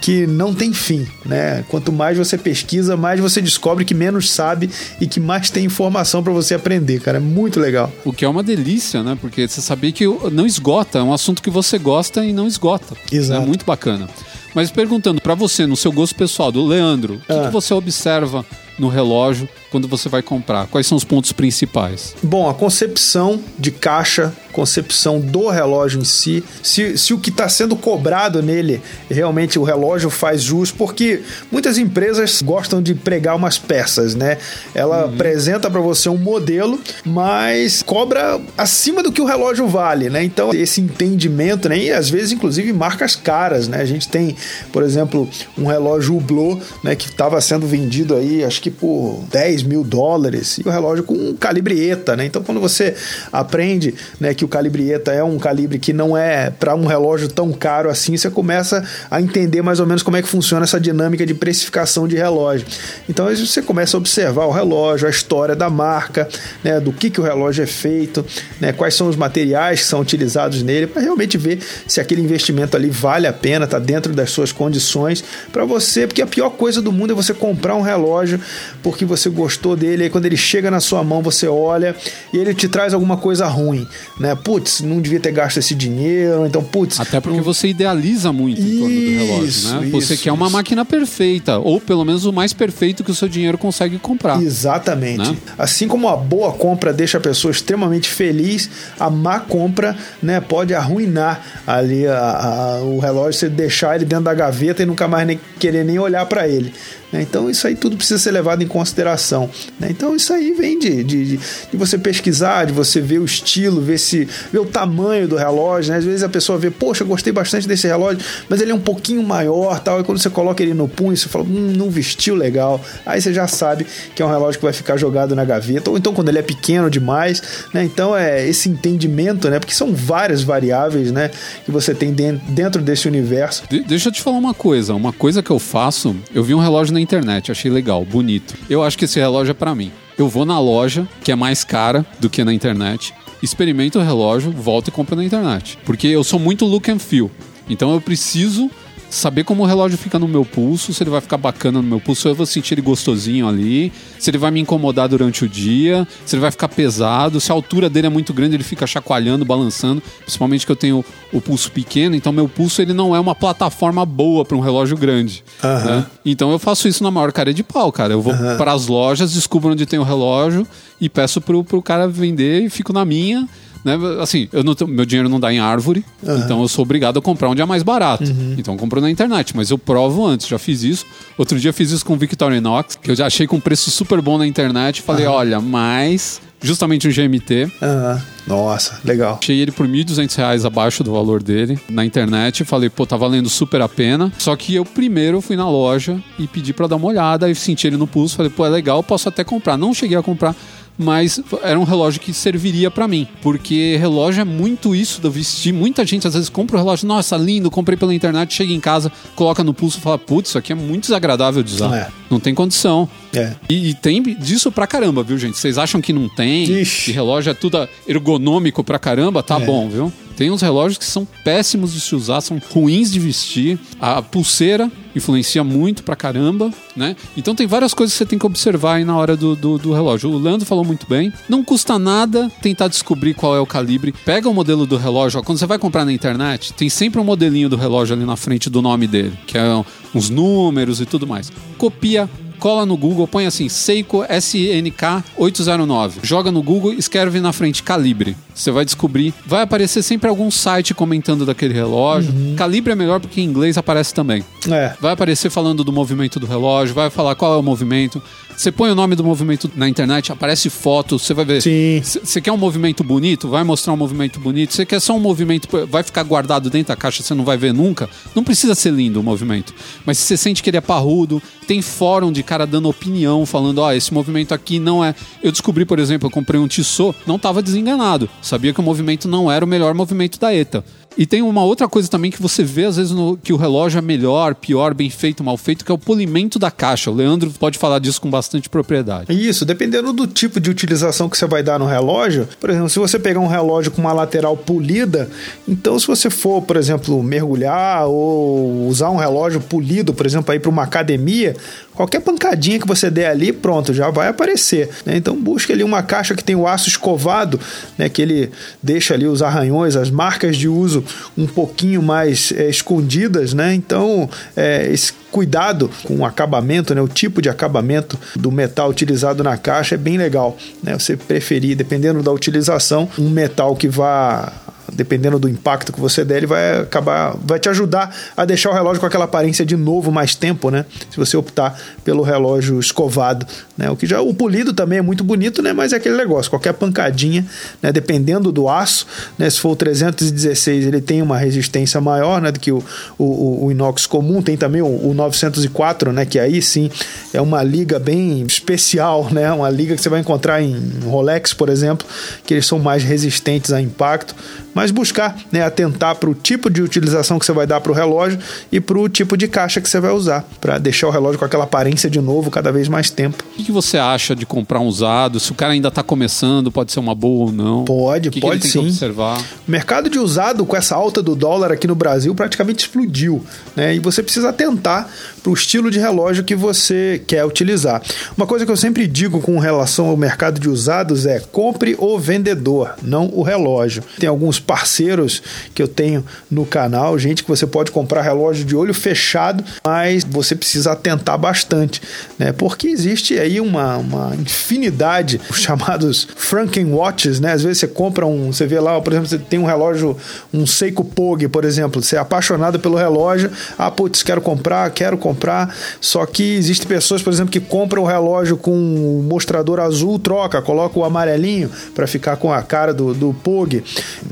que não tem fim, né? Quanto mais você pesquisa, mais você descobre que menos sabe e que mais tem informação para você aprender, cara. É muito legal. O que é uma delícia, né? Porque você sabia que não esgota, é um assunto que você gosta e não esgota. Exato. É muito bacana. Mas perguntando para você, no seu gosto pessoal, do Leandro, o que, ah. que você observa no relógio quando você vai comprar? Quais são os pontos principais? Bom, a concepção de caixa, concepção do relógio em si, se, se o que está sendo cobrado nele realmente o relógio faz jus, porque muitas empresas gostam de pregar umas peças, né? Ela uhum. apresenta para você um modelo, mas cobra acima do que o relógio vale, né? Então, esse entendimento, né? E às vezes, inclusive, marcas caras, né? A gente tem, por exemplo, um relógio Hublot, né? Que estava sendo vendido aí, acho que por 10 mil dólares, e o relógio com um calibre ETA, né? Então, quando você aprende né, que o calibre ETA é um calibre que não é para um relógio tão caro assim, você começa a entender mais ou menos como é que funciona essa dinâmica de precificação de relógio. Então, você começa a observar o relógio, a história da marca, né, do que, que o relógio é feito, né, quais são os materiais que são utilizados nele, para realmente ver se aquele investimento ali vale a pena, está dentro das suas condições para você, porque a pior coisa do mundo é você comprar um relógio porque você gostou gostou dele, aí quando ele chega na sua mão, você olha e ele te traz alguma coisa ruim, né? Putz, não devia ter gasto esse dinheiro, então, putz. Até porque não... você idealiza muito em torno do relógio, né? Você isso, quer uma máquina perfeita, ou pelo menos o mais perfeito que o seu dinheiro consegue comprar. Exatamente. Né? Assim como a boa compra deixa a pessoa extremamente feliz, a má compra, né, pode arruinar ali a, a, o relógio, você deixar ele dentro da gaveta e nunca mais nem querer nem olhar para ele. Né? Então isso aí tudo precisa ser levado em consideração. Né? Então isso aí vem de, de, de, você pesquisar, de você ver o estilo, ver, se, ver o tamanho do relógio. Né? Às vezes a pessoa vê, poxa, gostei bastante desse relógio, mas ele é um pouquinho maior tal. E quando você coloca ele no punho, você fala, hum, não vestiu legal. Aí você já sabe que é um relógio que vai ficar jogado na gaveta. Ou então quando ele é pequeno demais. Né? Então é esse entendimento, né? porque são várias variáveis né? que você tem dentro desse universo. De deixa eu te falar uma coisa. Uma coisa que eu faço, eu vi um relógio na internet, achei legal, bonito. Eu acho que esse relógio é para mim. Eu vou na loja, que é mais cara do que na internet, experimento o relógio, volto e compro na internet. Porque eu sou muito look and feel. Então eu preciso saber como o relógio fica no meu pulso, se ele vai ficar bacana no meu pulso, eu vou sentir ele gostosinho ali, se ele vai me incomodar durante o dia, se ele vai ficar pesado, se a altura dele é muito grande, ele fica chacoalhando, balançando, principalmente que eu tenho o pulso pequeno, então meu pulso ele não é uma plataforma boa para um relógio grande. Uhum. Né? Então eu faço isso na maior cara de pau, cara. Eu vou uhum. para as lojas, descubro onde tem o relógio e peço pro, pro cara vender e fico na minha Né? Assim, eu não, meu dinheiro não dá em árvore, uhum. então eu sou obrigado a comprar onde é mais barato. Uhum. Então eu compro na internet, mas eu provo antes, já fiz isso. Outro dia fiz isso com o Victorinox, que eu já achei com um preço super bom na internet. Falei, uhum. olha, mas justamente um GMT. Uhum. Nossa, legal. Achei ele por R$ 1.200 abaixo do valor dele na internet. Falei, pô, tá valendo super a pena. Só que eu primeiro fui na loja e pedi para dar uma olhada. e senti ele no pulso. Falei, pô, é legal, posso até comprar. Não cheguei a comprar mas era um relógio que serviria para mim, porque relógio é muito isso do vestir. Muita gente às vezes compra o relógio, nossa, lindo, comprei pela internet, chega em casa, coloca no pulso e fala, putz, isso aqui é muito desagradável de usar. É. Não tem condição. É. E, e, tem disso pra caramba, viu, gente? Vocês acham que não tem? Ixi. Que relógio é tudo ergonômico pra caramba? Tá é. bom, viu? Tem uns relógios que são péssimos de se usar, são ruins de vestir. A pulseira influencia muito pra caramba, né? Então tem várias coisas que você tem que observar aí na hora do, do, do, relógio. O Leandro falou muito bem. Não custa nada tentar descobrir qual é o calibre. Pega o modelo do relógio. Ó, quando você vai comprar na internet, tem sempre um modelinho do relógio ali na frente do nome dele, que é uns números e tudo mais. Copia cola no Google, põe assim, Seiko SNK 809. Joga no Google, escreve na frente calibre. Você vai descobrir, vai aparecer sempre algum site comentando daquele relógio. Uhum. Calibre é melhor porque em inglês aparece também. É. Vai aparecer falando do movimento do relógio, vai falar qual é o movimento. Você põe o nome do movimento na internet, aparece foto, você vai ver. Sim. Você quer um movimento bonito? Vai mostrar um movimento bonito. Você quer só um movimento, vai ficar guardado dentro da caixa, você não vai ver nunca. Não precisa ser lindo o movimento. Mas se você sente que ele é parrudo, tem fórum de cara dando opinião, falando: ó, oh, esse movimento aqui não é. Eu descobri, por exemplo, eu comprei um Tissot, não estava desenganado. Sabia que o movimento não era o melhor movimento da ETA. E tem uma outra coisa também que você vê, às vezes, no, que o relógio é melhor, pior, bem feito, mal feito, que é o polimento da caixa. O Leandro pode falar disso com bastante propriedade. Isso, dependendo do tipo de utilização que você vai dar no relógio. Por exemplo, se você pegar um relógio com uma lateral polida, então se você for, por exemplo, mergulhar ou usar um relógio polido, por exemplo, aí para uma academia, qualquer pancadinha que você der ali, pronto, já vai aparecer. Né? Então busque ali uma caixa que tem o aço escovado, né? que ele deixa ali os arranhões, as marcas de uso um pouquinho mais é, escondidas, né? Então, é, esse cuidado com o acabamento, né, o tipo de acabamento do metal utilizado na caixa é bem legal. Né? Você preferir, dependendo da utilização, um metal que vá dependendo do impacto que você der, ele vai acabar, vai te ajudar a deixar o relógio com aquela aparência de novo mais tempo, né? Se você optar pelo relógio escovado, né? O que já o polido também é muito bonito, né? Mas é aquele negócio, qualquer pancadinha, né? Dependendo do aço, né? Se for o 316, ele tem uma resistência maior, né? Do que o, o, o inox comum, tem também o, o 904, né? Que aí sim é uma liga bem especial, né? Uma liga que você vai encontrar em Rolex, por exemplo, que eles são mais resistentes a impacto mas buscar né, atentar para o tipo de utilização que você vai dar para o relógio e para o tipo de caixa que você vai usar, para deixar o relógio com aquela aparência de novo cada vez mais tempo. Que, você acha de comprar um usado? Se o cara ainda está começando, pode ser uma boa ou não? Pode, que pode que sim. observar? O mercado de usado, com essa alta do dólar aqui no Brasil, praticamente explodiu. Né? E você precisa atentar para o estilo de relógio que você quer utilizar. Uma coisa que eu sempre digo com relação ao mercado de usados é compre o vendedor, não o relógio. Tem alguns parceiros que eu tenho no canal, gente que você pode comprar relógio de olho fechado, mas você precisa atentar bastante, né? Porque existe aí uma, uma infinidade, os chamados Franken Watches, né? Às vezes você compra um, você vê lá, por exemplo, você tem um relógio, um Seiko Pog, por exemplo, você é apaixonado pelo relógio, ah, putz, quero comprar, quero comprar, só que existem pessoas, por exemplo, que compram o relógio com o mostrador azul, troca, coloca o amarelinho para ficar com a cara do, do Pog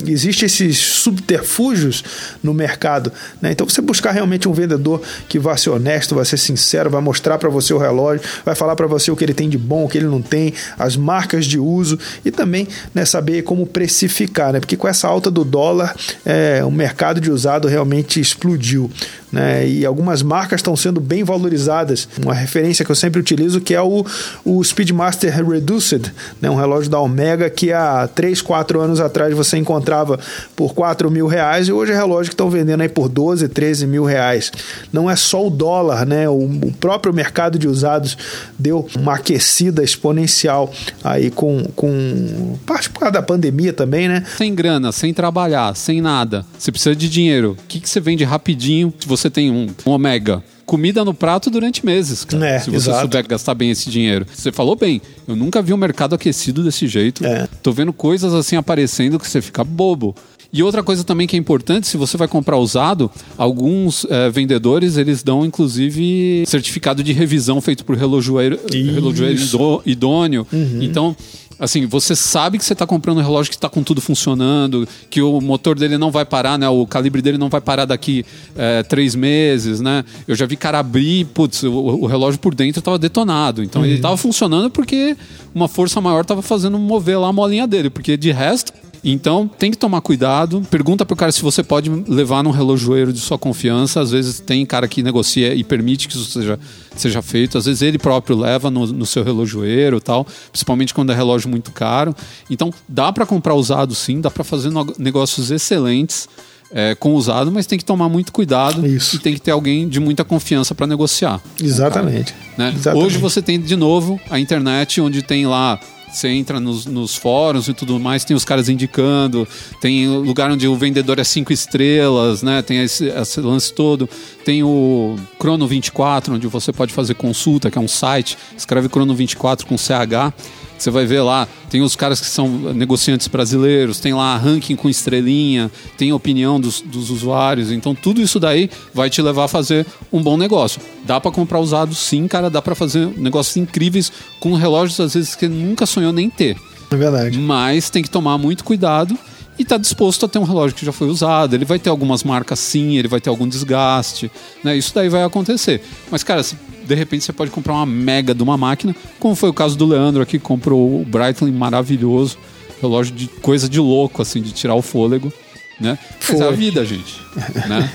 existe esses subterfúgios no mercado. Né? Então você buscar realmente um vendedor que vai ser honesto, vai ser sincero, vai mostrar para você o relógio, vai falar para você o que ele tem de bom, o que ele não tem, as marcas de uso e também né, saber como precificar, né? porque com essa alta do dólar é, o mercado de usado realmente explodiu né? E algumas marcas estão sendo bem valorizadas. Uma referência que eu sempre utilizo que é o, o Speedmaster Reduced, né? Um relógio da Omega que há 3, 4 anos atrás você encontrava por 4 mil reais e hoje é relógio que estão vendendo aí por 12, 13 mil reais. Não é só o dólar, né? O, o próprio mercado de usados deu uma aquecida exponencial aí com, com parte por causa da pandemia também, né? Sem grana, sem trabalhar, sem nada. Você precisa de dinheiro. O que, que você vende rapidinho? Se você tem um, um Omega comida no prato durante meses, cara, É, se você exato. souber gastar bem esse dinheiro. Você falou bem, eu nunca vi um mercado aquecido desse jeito. É. Tô vendo coisas assim aparecendo que você fica bobo. E outra coisa também que é importante, se você vai comprar usado, alguns eh, vendedores eles dão inclusive certificado de revisão feito por relojoeiro, relojoeiro idô- idôneo. Então, assim, você sabe que você está comprando um relógio que está com tudo funcionando, que o motor dele não vai parar, né? O calibre dele não vai parar daqui eh, três meses, né? Eu já vi cara abrir, putz, o, o relógio por dentro estava detonado. Então ele estava funcionando porque uma força maior estava fazendo mover lá a molinha dele, porque de resto então tem que tomar cuidado. Pergunta pro cara se você pode levar num relojoeiro de sua confiança. Às vezes tem cara que negocia e permite que isso seja, seja feito. Às vezes ele próprio leva no, no seu relojoeiro tal, principalmente quando é relógio muito caro. Então dá para comprar usado sim, dá para fazer no- negócios excelentes. é, com usado, mas tem que tomar muito cuidado Isso. e tem que ter alguém de muita confiança para negociar. Exatamente. né? Exatamente. Hoje você tem de novo a internet, onde tem lá. Você entra nos, nos fóruns e tudo mais, tem os caras indicando, tem lugar onde o vendedor é cinco estrelas, né? Tem esse, esse lance todo. Tem o Crono 24, onde você pode fazer consulta, que é um site. Escreve Crono 24 com CH. Você vai ver lá, tem os caras que são negociantes brasileiros, tem lá ranking com estrelinha, tem opinião dos, dos usuários. Então, tudo isso daí vai te levar a fazer um bom negócio. Dá para comprar usado, sim, cara. Dá para fazer negócios incríveis com relógios, às vezes, que nunca sonhou nem ter. É verdade. Mas tem que tomar muito cuidado e tá disposto a ter um relógio que já foi usado. Ele vai ter algumas marcas sim, ele vai ter algum desgaste, né? Isso daí vai acontecer. Mas, cara, de repente você pode comprar uma mega de uma máquina, como foi o caso do Leandro aqui, que comprou o Breitling maravilhoso, relógio de coisa de louco, assim, de tirar o fôlego, né? Mas é a Foi. vida, gente, né?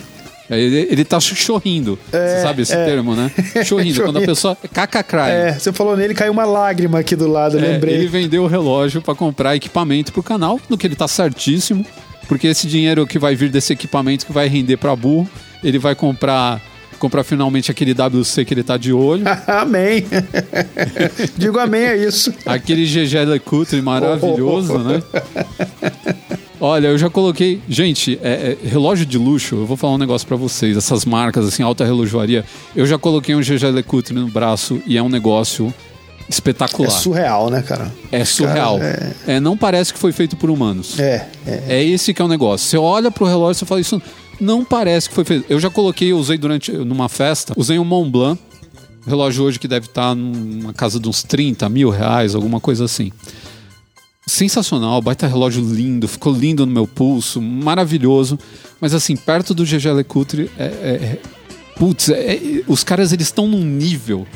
[LAUGHS] Ele, ele tá chorrindo. Você sabe esse termo, né? [LAUGHS] Chorrindo. Quando a pessoa. Caca É, você falou nele, caiu uma lágrima aqui do lado, é, lembrei. ele vendeu o relógio para comprar equipamento pro canal, no que ele tá certíssimo, porque esse dinheiro que vai vir desse equipamento que vai render para burro, ele vai comprar comprar finalmente aquele WC que ele tá de olho, [LAUGHS] amém. [LAUGHS] Digo amém a isso. aquele GG Lecutre maravilhoso, né? Olha, eu já coloquei. Gente, é, é, relógio de luxo, eu vou falar um negócio pra vocês. Essas marcas, assim, alta relojoaria. Eu já coloquei um GG Lecutre no braço e é um negócio espetacular. É surreal, né, cara? É surreal. Cara, É, não parece que foi feito por humanos. É, é. É esse que é o negócio. Você olha pro relógio e fala, isso não parece que foi feito. Eu já coloquei, eu usei durante numa festa, usei um Mont Blanc, relógio hoje que deve estar numa casa de uns 30 mil reais, alguma coisa assim. Sensacional, baita relógio lindo, ficou lindo no meu pulso, maravilhoso. Mas assim, perto do GG Lecoultre, é, é, é- putz, é- é- os caras eles estão num nível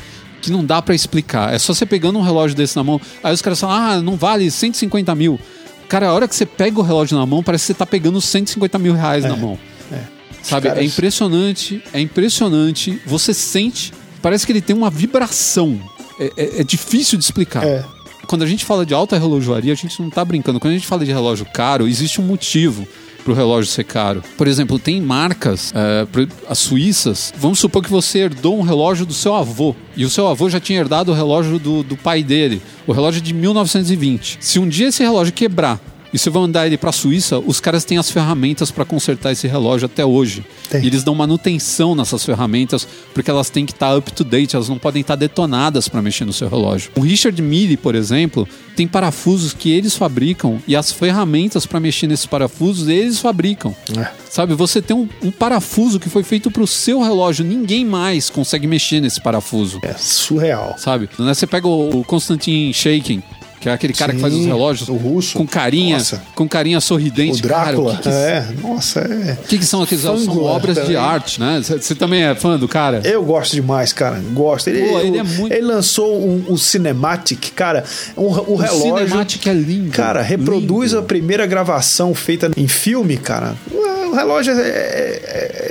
que não dá pra explicar. É só você pegando um relógio desse na mão, aí os caras falam, ah, não vale 150 mil. Cara, a hora que você pega o relógio na mão, parece que você tá pegando 150 mil reais na mão. Sabe? caras- É impressionante, é impressionante. Você sente, parece que ele tem uma vibração. É, é- é difícil de explicar. É. Quando a gente fala de alta relojoaria, a gente não tá brincando. Quando a gente fala de relógio caro, existe um motivo pro relógio ser caro. Por exemplo, tem marcas, é, as suíças. Vamos supor que você herdou um relógio do seu avô e o seu avô já tinha herdado o relógio do, do pai dele, o relógio de 1920. Se um dia esse relógio quebrar e você vai mandar ele para a Suíça, os caras têm as ferramentas para consertar esse relógio até hoje. Tem. E eles dão manutenção nessas ferramentas porque elas têm que estar up to date, elas não podem estar detonadas para mexer no seu relógio. O Richard Mille, por exemplo, tem parafusos que eles fabricam e as ferramentas para mexer nesses parafusos eles fabricam. É. Sabe, você tem um, um parafuso que foi feito para o seu relógio, ninguém mais consegue mexer nesse parafuso. É surreal. Sabe? Né? Você pega o, o Konstantin Shakin, que é aquele cara que faz os Sim, relógios o russo. com carinha, Nossa. com carinha O sorridente. Drácula. Cara, o que, que, É, nossa, é. o que, que são aqueles? São obras de arte, né? Você também é fã do cara? Eu gosto demais, cara. Gosto. Ele, Pô, ele o- é muito- ele lançou um, um Cinematic, cara. Um, o o relógio. Cinematic é lindo. Cara, reproduz lindo. a primeira gravação feita em filme, cara. O relógio é, é-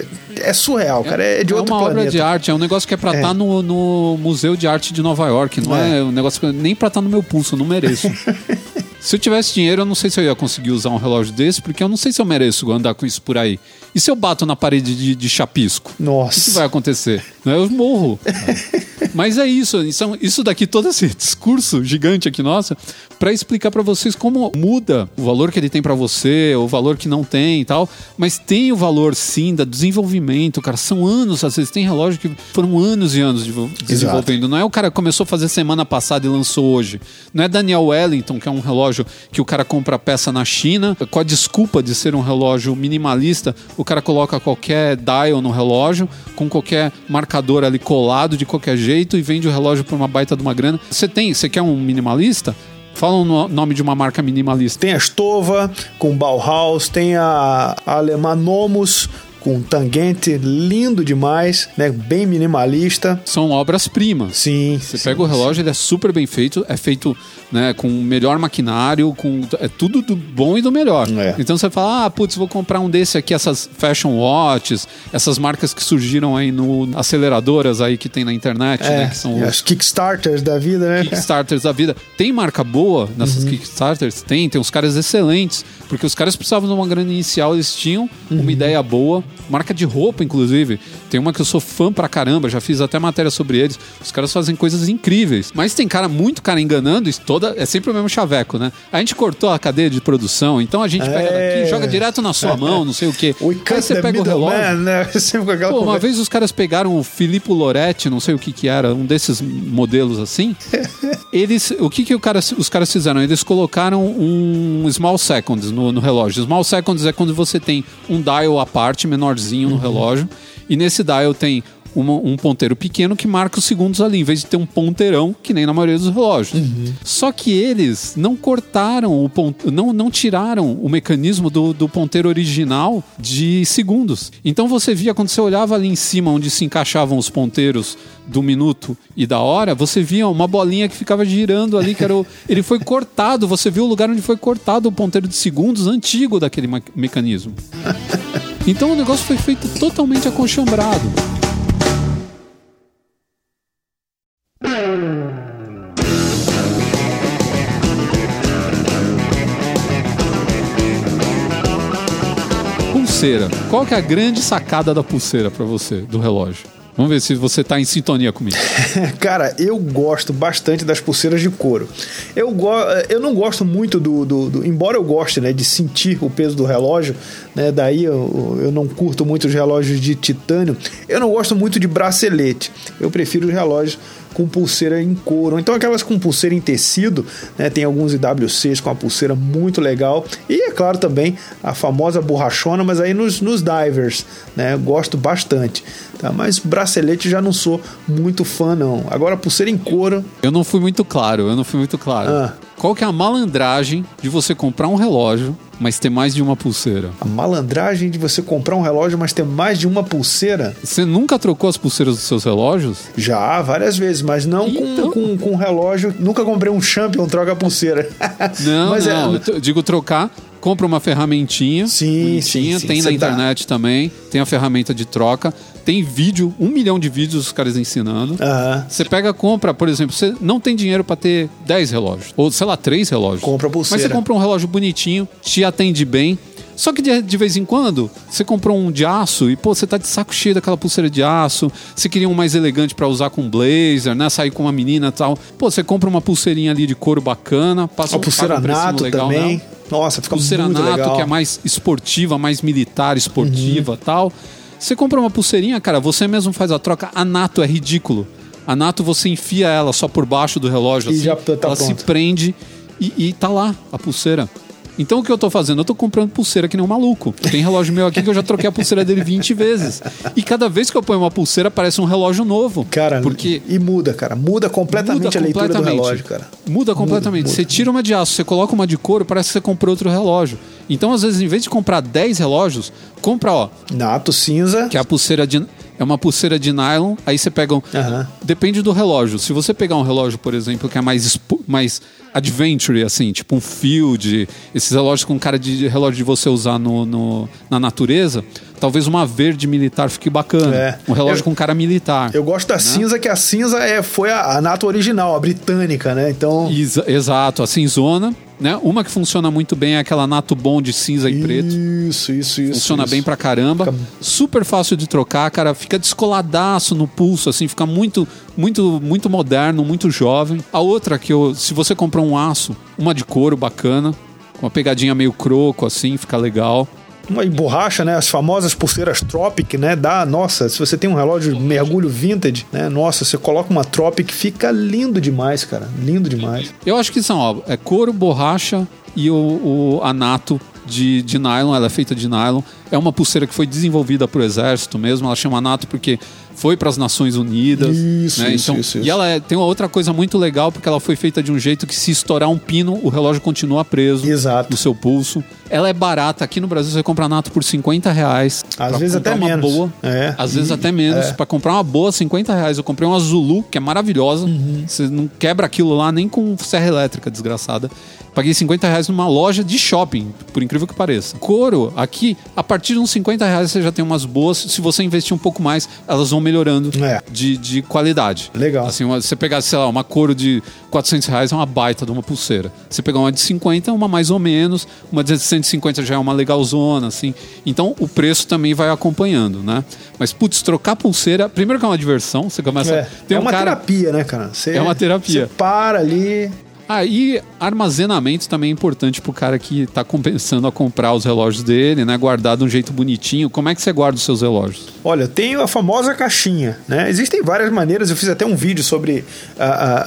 é- é surreal, cara. É de é outro uma planeta. obra de arte, é um negócio que é pra É. estar no, no Museu de Arte de Nova York, não é, É. um negócio que nem pra estar no meu pulso, não mereço. [LAUGHS] se eu tivesse dinheiro, eu não sei se eu ia conseguir usar um relógio desse, porque eu não sei se eu mereço andar com isso por aí. E se eu bato na parede de, de chapisco? O que, Nossa. vai acontecer? Né? Eu morro. [LAUGHS] Mas é isso, isso, isso daqui, todo esse discurso gigante aqui nossa, para explicar para vocês como muda o valor que ele tem para você, o valor que não tem e tal, mas tem o valor sim da desenvolvimento, cara, são anos, às vezes tem relógio que foram anos e anos de desenvolvendo. Exato. Não é o cara que começou a fazer semana passada e lançou hoje. Não é Daniel Wellington, que é um relógio que o cara compra peça na China, com a desculpa de ser um relógio minimalista, o cara coloca qualquer dial no relógio, com qualquer marcador ali colado de qualquer jeito e vende o relógio por uma baita de uma grana. Você tem, você quer um minimalista? Fala o nome de uma marca minimalista. Tem a Stova com Bauhaus, tem a, a Nomus com tangente lindo demais, né? Bem minimalista. São obras-primas. Sim. Você sim, pega o relógio, sim. ele é super bem feito, é feito né, com melhor maquinário, com é tudo do bom e do melhor. É. Então você fala, ah, putz, vou comprar um desse aqui, essas fashion watches, essas marcas que surgiram aí no aceleradoras aí que tem na internet, é, né? Que são os Kickstarters da vida, né? Kickstarters da vida. Tem marca boa nessas uhum. Kickstarters? Tem, tem uns caras excelentes, porque os caras precisavam de uma grana inicial, eles tinham uhum. uma ideia boa, marca de roupa, inclusive. Tem uma que eu sou fã pra caramba, já fiz até matéria sobre eles. Os caras fazem coisas incríveis. Mas tem cara, muito cara enganando, isso toda é sempre o mesmo chaveco, né? A gente cortou a cadeia de produção, então a gente pega é... daqui, joga direto na sua mão, não sei o quê. [LAUGHS] O Aí você pega o relógio. Man, né? [LAUGHS] Pô, uma vez os caras pegaram o Filippo Loretti, não sei o que que era, um desses modelos assim. [LAUGHS] eles, o que que o cara, os caras fizeram? Eles colocaram um small seconds no, no relógio. Small seconds é quando você tem um dial à parte, menorzinho no uhum. relógio, e nesse dial tem uma, um ponteiro pequeno que marca os segundos ali, em vez de ter um ponteirão, que nem na maioria dos relógios. Uhum. Só que eles não cortaram o ponto, não, não tiraram o mecanismo do, do ponteiro original de segundos. Então você via quando você olhava ali em cima onde se encaixavam os ponteiros do minuto e da hora, você via uma bolinha que ficava girando ali, que era o, [LAUGHS] ele foi cortado, você viu o lugar onde foi cortado o ponteiro de segundos antigo daquele mecanismo. [LAUGHS] Então o negócio foi feito totalmente acochambrado. Pulseira. Qual que é a grande sacada da pulseira para você, do relógio? Vamos ver se você está em sintonia comigo. [LAUGHS] Cara, eu gosto bastante das pulseiras de couro. Eu, go eu não gosto muito do, do, do, Embora eu goste né, de sentir o peso do relógio, né, daí eu, eu não curto muito os relógios de titânio, eu não gosto muito de bracelete. Eu prefiro os relógios com pulseira em couro, então aquelas com pulseira em tecido, né? Tem alguns IWCs com a pulseira muito legal e é claro também a famosa borrachona, mas aí nos, nos divers, né? Gosto bastante, tá? Mas bracelete já não sou muito fã não. Agora pulseira em couro. Eu não fui muito claro, eu não fui muito claro. Ah. Qual que é a malandragem de você comprar um relógio mas ter mais de uma pulseira. A malandragem de você comprar um relógio, mas ter mais de uma pulseira? Você nunca trocou as pulseiras dos seus relógios? Já, várias vezes, mas não então... com, com, com relógio. Nunca comprei um Champion, troca a pulseira. [LAUGHS] Não, mas é não, é... eu digo trocar compra uma ferramentinha. Sim, sim, sim. Tem na tá internet também, tem a ferramenta de troca. Tem vídeo, um milhão de vídeos os caras ensinando. Você pega, compra, por exemplo, você não tem dinheiro para ter 10 relógios, ou sei lá, 3 relógios. Compra pulseira. Mas você compra um relógio bonitinho, te atende bem. Só que de, de, vez em quando, você comprou um de aço e, pô, você tá de saco cheio daquela pulseira de aço. Você queria um mais elegante para usar com blazer, né? Sair com uma menina e tal. Pô, você compra uma pulseirinha ali de couro bacana, passa pulseira um nato legal, também. Nossa, fica pulseira muito nato, legal. que é mais esportiva, mais militar, esportiva uhum. tal. Você compra uma pulseirinha, cara, você mesmo faz a troca. A nato é ridículo. A nato você enfia ela só por baixo do relógio, e assim, já tá ela pronto. se prende e, e tá lá a pulseira. Então o que eu tô fazendo? Eu tô comprando pulseira que nem um maluco. Tem relógio meu aqui que eu já troquei a pulseira dele 20 vezes. E cada vez que eu ponho uma pulseira, parece um relógio novo. Cara, porque... e muda, cara. Muda completamente muda a leitura completamente. do relógio, cara. Muda completamente. Muda, muda. Você tira uma de aço, você coloca uma de couro, parece que você comprou outro relógio. Então, às vezes, em vez de comprar 10 relógios, compra, ó. Nato cinza. Que é a pulseira de é uma pulseira de nylon, aí você pega um. Uhum. Depende do relógio. Se você pegar um relógio, por exemplo, que é mais, mais adventure, assim, tipo um field, esses relógios com cara de relógio de você usar no, no, na natureza, Talvez uma verde militar fique bacana. É. Um relógio Eu- com cara militar. Eu gosto da cinza, que a cinza é, foi a, a Nato original, a britânica, né? Então. Exa- exato, a cinzona. Né? Uma que funciona muito bem é aquela Nato Bom de cinza e preto. Isso, isso, isso. Funciona isso. bem pra caramba. Fica- Super fácil de trocar, cara. Fica descoladaço no pulso, assim. Fica muito, muito, muito moderno, muito jovem. A outra que eu... Se você comprar um aço, uma de couro bacana. Com uma pegadinha meio croco, assim. Fica legal. Uma borracha, né? As famosas pulseiras Tropic, né? Dá, nossa, se você tem um relógio de mergulho vintage, né? Nossa, você coloca uma Tropic, fica lindo demais, cara. Lindo demais. Eu acho que são, ó, é couro, borracha e o, o anato de, de nylon, ela é feita de nylon. É uma pulseira que foi desenvolvida para o exército mesmo, ela chama anato porque foi para as Nações Unidas. Isso, né? isso, então, isso, isso. E ela é- tem uma outra coisa muito legal, porque ela foi feita de um jeito que se estourar um pino, o relógio continua preso Exato. no seu pulso. Ela é barata, aqui no Brasil você compra anato por 50 reais. Às vezes até uma menos. Boa, É. Às vezes E- até menos. é. Pra comprar uma boa, 50 reais. Eu comprei uma Zulu, que é maravilhosa. Uhum. Você não quebra aquilo lá nem com serra elétrica, desgraçada. Paguei 50 reais numa loja de shopping, por incrível que pareça. Couro, aqui, a partir de uns 50 reais você já tem umas boas. Se você investir um pouco mais, elas vão melhorando É. de, de qualidade. Legal. Assim, você pegar, sei lá, uma couro de 400 reais é uma baita de uma pulseira. Você pegar uma de 50, uma mais ou menos. Uma de 150 já é uma legalzona, assim. Então, o preço também vai acompanhando, né? Mas, putz, trocar pulseira... Primeiro que é uma diversão. Você começa... É, Tem é um uma cara... terapia, né, cara? Você- É uma terapia. Você para ali. Aí, armazenamento também é importante pro cara que tá compensando a comprar os relógios dele, né? Guardar de um jeito bonitinho. Como é que você guarda os seus relógios? Olha, tem a famosa caixinha, né? Existem várias maneiras, eu fiz até um vídeo sobre a- a-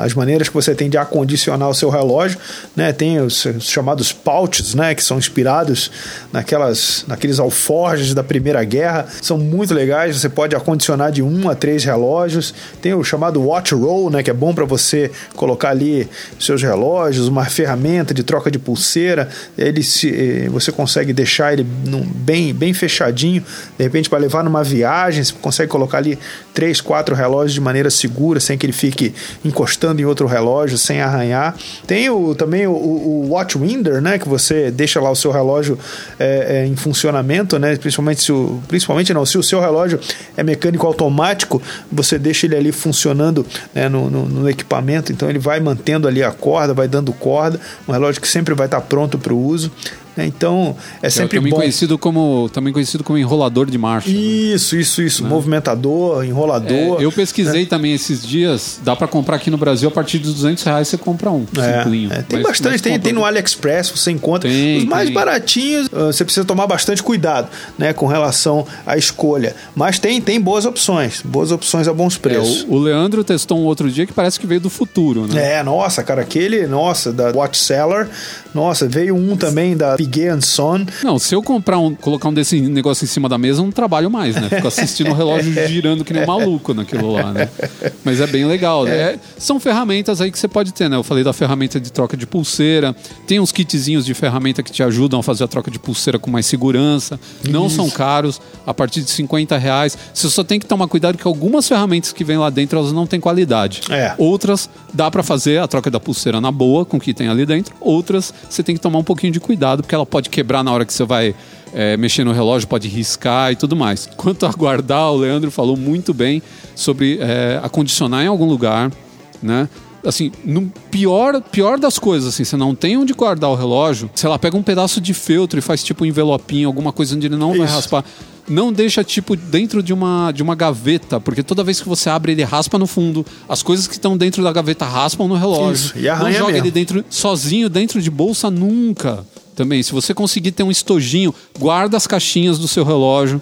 a- as maneiras que você tem de acondicionar o seu relógio, né? Tem os, os chamados pouches, né? Que são inspirados naquelas, naqueles alforjes da Primeira Guerra, são muito legais, você pode acondicionar de um a três relógios, tem o chamado watch roll, né? Que é bom para você colocar ali seus relógios, uma ferramenta de troca de pulseira, ele se, eh, você consegue deixar ele num- bem, bem fechadinho, de repente para levar numa viagem, você consegue colocar ali três, quatro relógios de maneira segura, sem que ele fique encostando em outro relógio, sem arranhar. Tem o, também o, o, Watch Winder, né, que você deixa lá o seu relógio é, é, em funcionamento, né, principalmente se o, principalmente não, se o seu relógio é mecânico automático, você deixa ele ali funcionando né, no, no, no equipamento, então ele vai mantendo ali a corda, vai dando corda, um relógio que sempre vai estar pronto para o uso. Né, Então é sempre também bom. conhecido como também conhecido como enrolador de marcha. né? Isso, isso, isso. Movimentador, enrolador. É, eu pesquisei também esses dias, dá pra comprar aqui no Brasil a partir de 200 reais você compra um, É, simplinho. é, tem Mas- bastante, mas tem, tem no AliExpress, você encontra. Tem, Os mais tem. baratinhos, ah, você precisa tomar bastante cuidado né, com relação à escolha. Mas tem, tem boas opções, boas opções a bons É, preços. o, o Leandro testou um outro dia que parece que veio do futuro, né? É, nossa, cara, aquele, nossa, da Watch Seller, nossa, veio um também da Piguet Son. Não, se eu comprar um, colocar um desse negócio em cima da mesa, eu não trabalho mais, né? Fico assistindo o relógio [LAUGHS] girando que nem um maluco naquilo lá, né? Mas é bem legal. né? É, são ferramentas aí que você pode ter, né? Eu falei da ferramenta de troca de pulseira, tem uns kitzinhos de ferramenta que te ajudam a fazer a troca de pulseira com mais segurança. Não são caros, a partir de 50 reais. Você só tem que tomar cuidado que algumas ferramentas que vêm lá dentro, elas não têm qualidade. É. Outras dá pra fazer a troca da pulseira na boa com o que tem ali dentro. Outras você tem que tomar um pouquinho de cuidado porque ela pode quebrar na hora que você vai é, mexer no relógio, pode riscar e tudo mais. [LAUGHS] Quanto a guardar, o Leandro falou muito bem sobre é, acondicionar em algum lugar, né? Assim, no pior, pior das coisas, assim, você não tem onde guardar o relógio, sei lá, pega um pedaço de feltro e faz tipo um envelopinho, alguma coisa onde ele não vai Isso. raspar. Não deixa, tipo, dentro de uma, de uma gaveta, porque toda vez que você abre, ele raspa no fundo. As coisas que estão dentro da gaveta raspam no relógio. Isso, e arranha não joga mesmo. ele dentro, sozinho, dentro de bolsa, nunca. Também, se você conseguir ter um estojinho, guarda as caixinhas do seu relógio.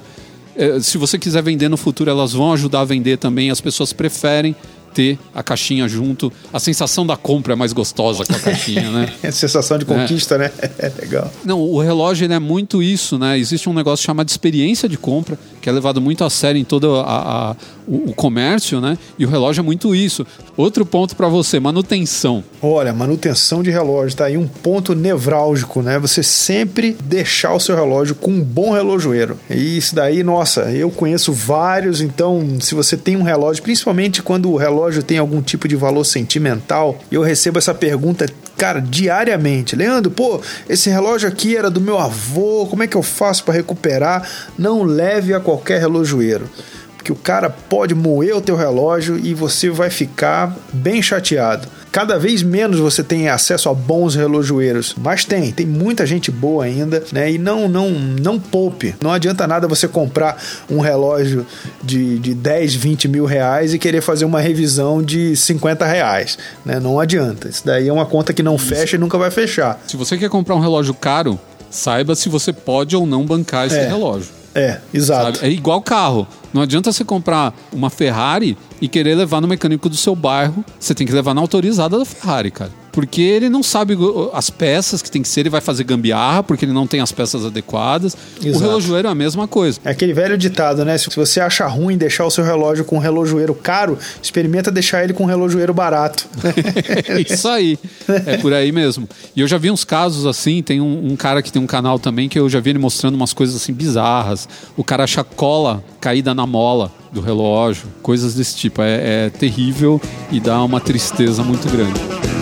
Eh, se você quiser vender no futuro, elas vão ajudar a vender também. As pessoas preferem ter a caixinha junto. A sensação da compra é mais gostosa com a caixinha, né? [LAUGHS] É sensação de conquista, né? [LAUGHS] É legal. Não, o relógio é muito isso, né? Existe um negócio chamado experiência de compra, que é levado muito a sério em todo a, a, o, o, comércio, né? E o relógio é muito isso. Outro ponto para você, manutenção. Olha, manutenção de relógio tá aí um ponto nevrálgico, né? Você sempre deixar o seu relógio com um bom relojoeiro. E isso daí, nossa, eu conheço vários, então se você tem um relógio, principalmente quando o relógio tem algum tipo de valor sentimental, eu recebo essa pergunta cara, diariamente. Leandro, pô, esse relógio aqui era do meu avô, como é que eu faço para recuperar? Não leve a qualquer relojoeiro porque o cara pode moer o teu relógio e você vai ficar bem chateado. Cada vez menos você tem acesso a bons relojoeiros, mas tem, tem muita gente boa ainda, né? E não, não, não poupe. Não adianta nada você comprar um relógio de, de 10, 20 mil reais e querer fazer uma revisão de 50 reais, né? Não adianta. Isso daí é uma conta que não fecha e nunca vai fechar. Se você quer comprar um relógio caro, saiba se você pode ou não bancar esse é. relógio. É, exato. Sabe? É igual carro. Não adianta você comprar uma Ferrari e querer levar no mecânico do seu bairro. Você tem que levar na autorizada da Ferrari, cara. Porque ele não sabe as peças que tem que ser, ele vai fazer gambiarra, porque ele não tem as peças adequadas. Exato. O relojoeiro é a mesma coisa. É aquele velho ditado, né? Se você acha ruim deixar o seu relógio com um relojoeiro caro, experimenta deixar ele com um relojoeiro barato. [LAUGHS] isso aí. É por aí mesmo. E eu já vi uns casos assim, tem um, um, cara que tem um canal também que eu já vi ele mostrando umas coisas assim bizarras. O cara acha cola caída na mola do relógio, coisas desse tipo. É, é terrível e dá uma tristeza muito grande.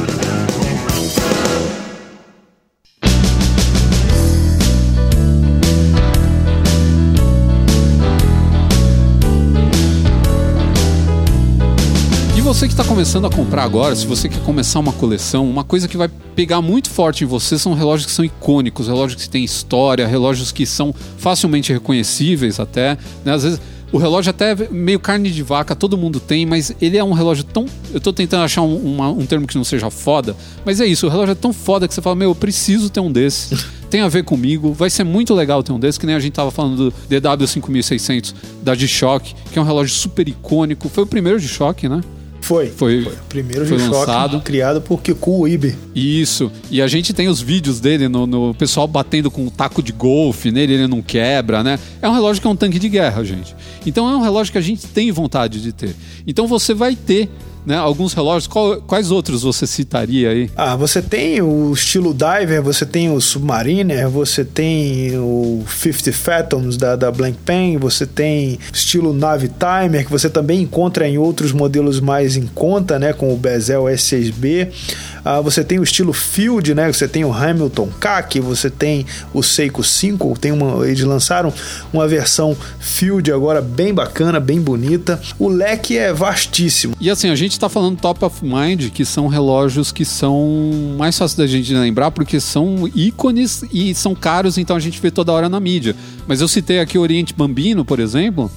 Está começando a comprar agora, se você quer começar uma coleção, uma coisa que vai pegar muito forte em você são relógios que são icônicos, relógios que têm história, relógios que são facilmente reconhecíveis até. Né? Às vezes o relógio até é meio carne de vaca, todo mundo tem, mas ele é um relógio tão. Eu estou tentando achar um, uma, um termo que não seja foda, mas é isso, o relógio é tão foda que você fala, meu, eu preciso ter um desse. [LAUGHS] tem a ver comigo, vai ser muito legal ter um desse, que nem a gente tava falando do DW5600 da G-Shock, que é um relógio super icônico, foi o primeiro G-Shock, né? Foi. Foi, foi. o primeiro foi lançado. criado por Kiku Ibe. Isso. E a gente tem os vídeos dele no, no pessoal batendo com um taco de golfe nele, ele não quebra, né? É um relógio que é um tanque de guerra, gente. Então é um relógio que a gente tem vontade de ter. Então você vai ter né, alguns relógios. Qual, quais outros você citaria aí? Ah, você tem o estilo Diver, você tem o Submariner, você tem o 50 Fathoms da, da Blank Pen, você tem estilo Nave Timer, que você também encontra em outros modelos mais em conta, né, com o Bezel S6B. Ah, você tem o estilo Field, né? Você tem o Hamilton CAC, você tem o Seiko 5, tem uma, eles lançaram uma versão Field agora bem bacana, bem bonita. O leque é vastíssimo. E assim, a gente está falando top of mind, que são relógios que são mais fáceis da gente lembrar porque são ícones e são caros, então a gente vê toda hora na mídia. Mas eu citei aqui o Oriente Bambino, por exemplo,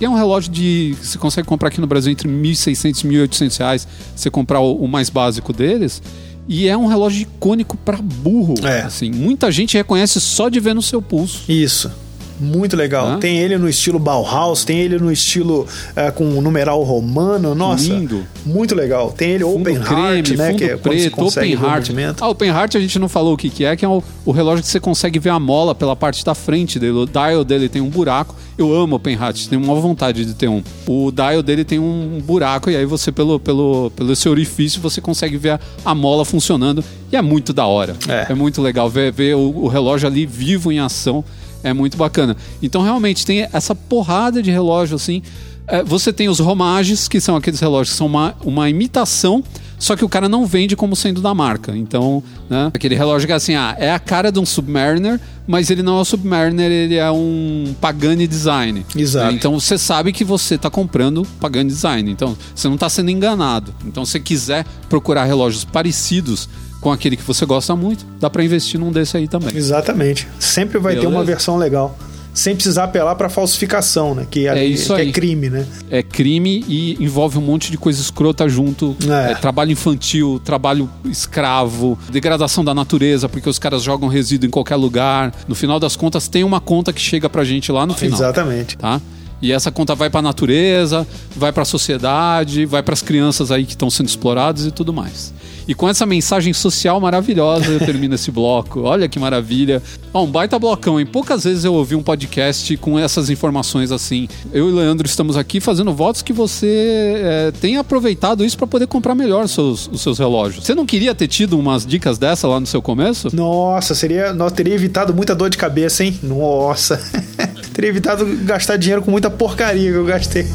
e é um relógio de que você consegue comprar aqui no Brasil entre 1.600 e 1.800 reais. Você comprar o, o, mais básico deles. E é um relógio icônico para burro. É. Assim, muita gente reconhece só de ver no seu pulso. Isso. Muito legal. Hã? Tem ele no estilo Bauhaus, tem ele no estilo é, com numeral romano. Nossa, Lindo. muito legal. Tem ele fundo Open creme, Heart, né? que é preto, Open Heart. Ah, Open Heart a gente não falou o que, que é, que é o, o, relógio que você consegue ver a mola pela parte da frente dele. O dial dele tem um buraco. Eu amo Open Heart, tenho uma vontade de ter um. O dial dele tem um buraco e aí você, pelo, pelo, pelo seu orifício, você consegue ver a, a mola funcionando. E é muito da hora. É, é muito legal ver, ver o, o relógio ali vivo em ação. É muito bacana. Então, realmente, tem essa porrada de relógio assim. É, você tem os romages, que são aqueles relógios que são uma, uma imitação, só que o cara não vende como sendo da marca. Então, né, aquele relógio que é assim, ah, é a cara de um Submariner, mas ele não é um Submariner, ele é um Pagani Design. Exato. Então você sabe que você está comprando Pagani Design. Então você não está sendo enganado. Então, se quiser procurar relógios parecidos com aquele que você gosta muito, dá para investir num desse aí também. Exatamente. Sempre vai Beleza. ter uma versão legal sem precisar apelar para falsificação, né? Que é, é isso que é aí. é crime, né? É crime e envolve um monte de coisa escrota junto. É. É, trabalho infantil, trabalho escravo, degradação da natureza, porque os caras jogam resíduo em qualquer lugar. No final das contas, tem uma conta que chega pra gente lá no final. Exatamente. Tá? E essa conta vai para a natureza, vai para a sociedade, vai para as crianças aí que estão sendo exploradas e tudo mais. E com essa mensagem social maravilhosa eu termino esse bloco. Olha que maravilha. Ó, um baita blocão, hein? Poucas vezes eu ouvi um podcast com essas informações assim. Eu e o Leandro estamos aqui fazendo votos que você é, tenha aproveitado isso para poder comprar melhor seus, os seus relógios. Você não queria ter tido umas dicas dessa lá no seu começo? Nossa, seria. Nós teria evitado muita dor de cabeça, hein? Nossa. [LAUGHS] teria evitado gastar dinheiro com muita porcaria que eu gastei.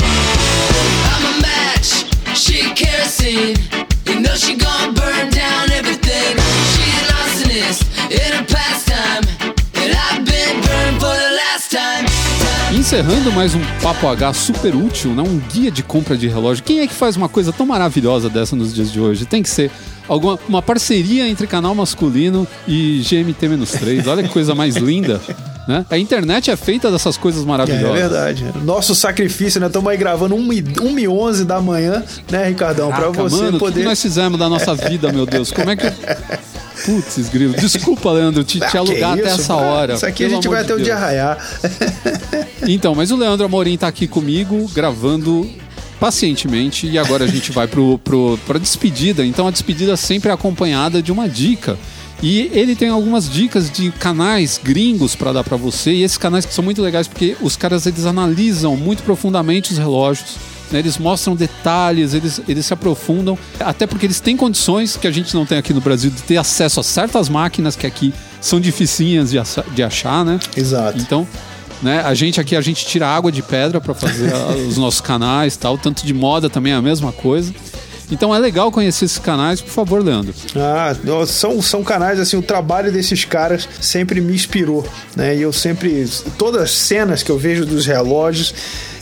I'm a match, she kerosene. Encerrando mais um Papo H super útil, né? um guia de compra de relógio. Quem é que faz uma coisa tão maravilhosa dessa nos dias de hoje? Tem que ser alguma uma parceria entre canal masculino e GMT-3. Olha que coisa mais linda. [LAUGHS] Né? A internet é feita dessas coisas É maravilhosas. verdade. Nosso sacrifício, né? Estamos aí gravando 1 e 11 da manhã, né, Ricardão? Pra Caraca, você mano, o que poder. nós fizemos da nossa vida, meu Deus? Como é que. [LAUGHS] Putz, grilo. Desculpa, Leandro, te, Ah, te que alugar até essa Ah, hora. Isso aqui a gente vai até o dia raiar. [LAUGHS] Então, mas o Leandro Amorim tá aqui comigo, gravando pacientemente, e agora a gente vai pro, pro, pra despedida. Então a despedida sempre é acompanhada de uma dica. E ele tem algumas dicas de canais gringos para dar para você, e esses canais que são muito legais porque os caras eles analisam muito profundamente os relógios. né? Eles mostram detalhes, eles, eles se aprofundam, até porque eles têm condições que a gente não tem aqui no Brasil de ter acesso a certas máquinas que aqui são dificinhas de, de achar, né? Exato. Então, né, a gente aqui a gente tira água de pedra para fazer os nossos canais, tal, tanto de moda também é a mesma coisa. Então é legal conhecer esses canais, por favor, Leandro. Ah, são, são canais, assim, o trabalho desses caras sempre me inspirou, né? E eu sempre, todas as cenas que eu vejo dos relógios,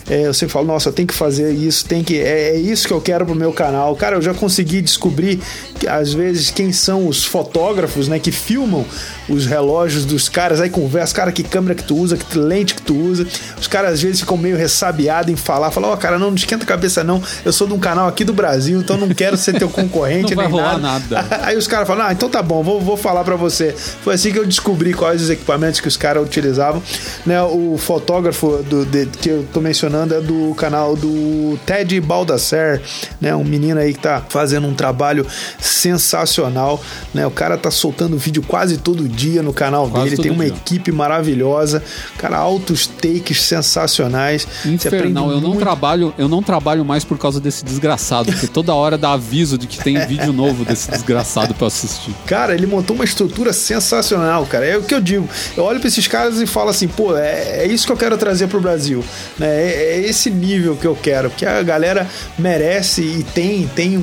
é, sempre falo, nossa, tenho que fazer isso, tem que, é, é isso que eu quero pro meu canal. Cara, eu já consegui descobrir, que, às vezes, quem são os fotógrafos, né, que filmam os relógios dos caras, aí conversa, cara, que câmera que tu usa, que lente que tu usa. Os caras, às vezes, ficam meio ressabiados em falar, falam, ó, cara, não, não esquenta a cabeça não, eu sou de um canal aqui do Brasil, então não quero ser teu concorrente [LAUGHS] Não nem nada. nada. [LAUGHS] Aí os caras falam, ah, então tá bom, vou, vou falar pra você. Foi assim que eu descobri quais os equipamentos que os caras utilizavam. Né, o fotógrafo do, de- que eu tô mencionando é do canal do Ted Baldassar, né, um menino aí que tá fazendo um trabalho sensacional. Né, o cara tá soltando vídeo quase todo dia no canal Quase dele, tem uma dia. equipe maravilhosa, cara, altos takes sensacionais. Infernal, eu não muito. trabalho, eu não trabalho mais por causa desse desgraçado, porque toda hora dá aviso de que tem [LAUGHS] vídeo novo desse desgraçado para assistir. Cara, ele montou uma estrutura sensacional, cara. É o que eu digo. Eu olho pra esses caras e falo assim, pô, é, é isso que eu quero trazer pro Brasil. Né? É, é esse nível que eu quero. Porque a galera merece e tem, tem um,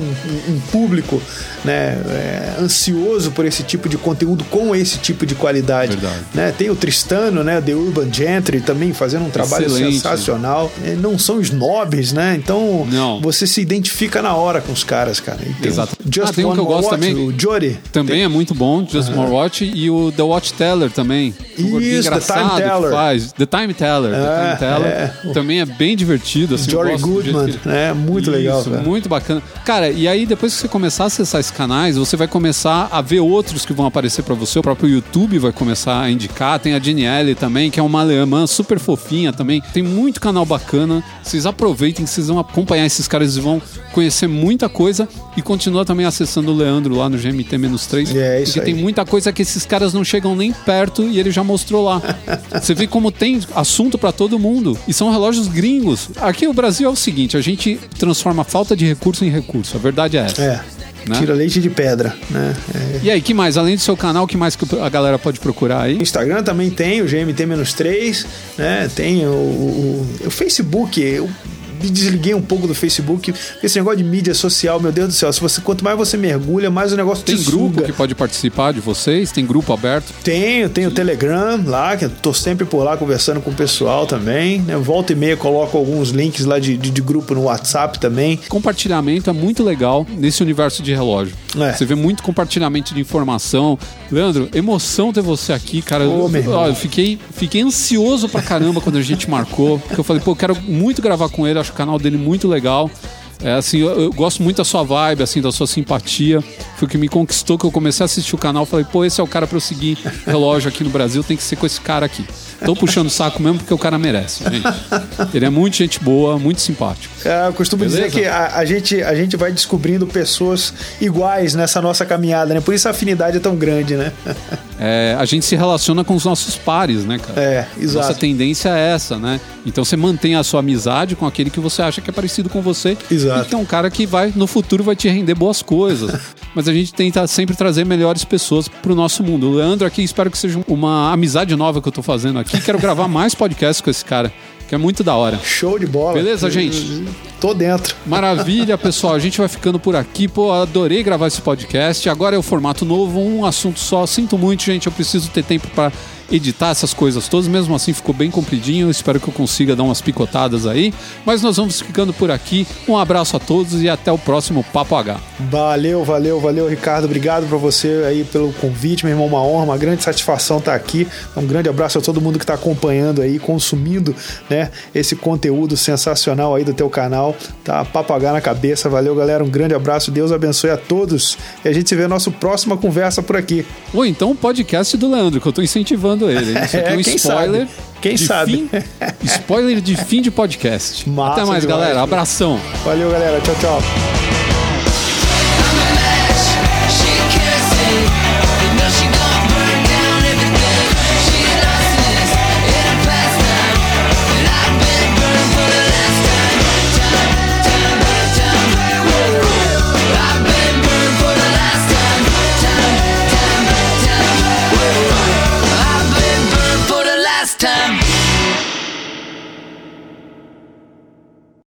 um- público né, é, ansioso por esse tipo de conteúdo com esse tipo de qualidade. Verdade. Né? Tem o Tristano, né? The Urban Gentry também fazendo um trabalho Excelente. sensacional. É, não são snobs, né? Então Não. você se identifica na hora com os caras, cara. Tem Exato. Just Ah, tem um One que eu gosto Watch, também. O Jody. Também é muito bom, Just More Watch e o The Watch Teller também. Isso, The Time que Teller. faz. The Time Teller. The É, Time Teller. é. Também é bem divertido. Assim, Jory Goodman, ele- né? Muito legal, Isso, cara. muito bacana. Cara, e aí depois que você começar a acessar esses canais, você vai começar a ver outros que vão aparecer pra você. O próprio YouTube vai começar a indicar. Tem a Danielle também, que é uma alemã super fofinha também. Tem muito canal bacana. Vocês aproveitem, vocês vão acompanhar esses caras e vão conhecer muita coisa. E continua também acessando o Leandro lá no GMT-3. É, isso porque tem aí. muita coisa que esses caras não chegam nem perto e ele já mostrou lá. [LAUGHS] Você vê como tem assunto pra todo mundo. E são relógios gringos. Aqui o Brasil é o seguinte: a gente transforma falta de recurso em recurso. A verdade é essa. É. Né? Tira leite de pedra, né? É. E aí, que mais? Além do seu canal, que mais que a galera pode procurar aí? O Instagram também tem o GMT-3, né? Tem o, o, o Facebook. Eu me desliguei um pouco do Facebook. Esse negócio de mídia social, meu Deus do céu. Se você, quanto mais você mergulha, mais o negócio Tem te grupo suga. que pode participar de vocês? Tem grupo aberto? Tenho, tenho o Telegram lá, que eu tô sempre por lá conversando com o pessoal também. Né? Volta e meia coloco alguns links lá de, de, de grupo no WhatsApp também. Compartilhamento é muito legal nesse universo de relógio. É. Você vê muito compartilhamento de informação. Leandro, emoção ter você aqui, cara. Ô, eu, ó, eu fiquei, fiquei ansioso pra caramba quando a gente marcou. Porque eu falei, pô, eu quero muito gravar com ele, acho o canal dele muito legal. É assim, eu, eu gosto muito da sua vibe, assim, da sua simpatia. Foi o que me conquistou, que eu comecei a assistir o canal. Falei, pô, esse é o cara pra eu seguir relógio aqui no Brasil, tem que ser com esse cara aqui. Tô puxando o saco mesmo porque o cara merece, gente. Ele é muito gente boa, muito simpático. É, eu costumo Beleza? dizer que a, a gente, a gente vai descobrindo pessoas iguais nessa nossa caminhada, né? Por isso a afinidade é tão grande, né? [LAUGHS] É, a gente se relaciona com os nossos pares, né, cara? É, exato. Nossa tendência é essa, né? Então você mantém a sua amizade com aquele que você acha que é parecido com você. Exato. E que é um cara que vai, no futuro, vai te render boas coisas. [LAUGHS] Mas a gente tenta sempre trazer melhores pessoas pro nosso mundo. O Leandro aqui, espero que seja uma amizade nova que eu tô fazendo aqui. Quero gravar mais podcasts com esse cara, que é muito da hora. Show de bola. Beleza, gente? Tô dentro. Maravilha, pessoal. A gente vai ficando por aqui. Pô, adorei gravar esse podcast. Agora é o formato novo, um assunto só. Sinto muito, gente. Eu preciso ter tempo para editar essas coisas todas. Mesmo assim, ficou bem compridinho. Espero que eu consiga dar umas picotadas aí. Mas nós vamos ficando por aqui. Um abraço a todos e até o próximo Papo H. Valeu, valeu, valeu, Ricardo. Obrigado pra você aí pelo convite, meu irmão. Uma honra, uma grande satisfação estar aqui. Um grande abraço a todo mundo que está acompanhando aí, consumindo, né, esse conteúdo sensacional aí do teu canal. Tá Papo H na cabeça. Valeu, galera. Um grande abraço. Deus abençoe a todos. E a gente se vê na nossa próxima conversa por aqui. Ou então o podcast do Leandro, que eu tô incentivando ele. Isso aqui é um É, quem spoiler. sabe? Quem de sabe? fim- [LAUGHS] spoiler de fim de podcast. Massa Até mais, demais, galera. Abração. Valeu, galera. Tchau, tchau.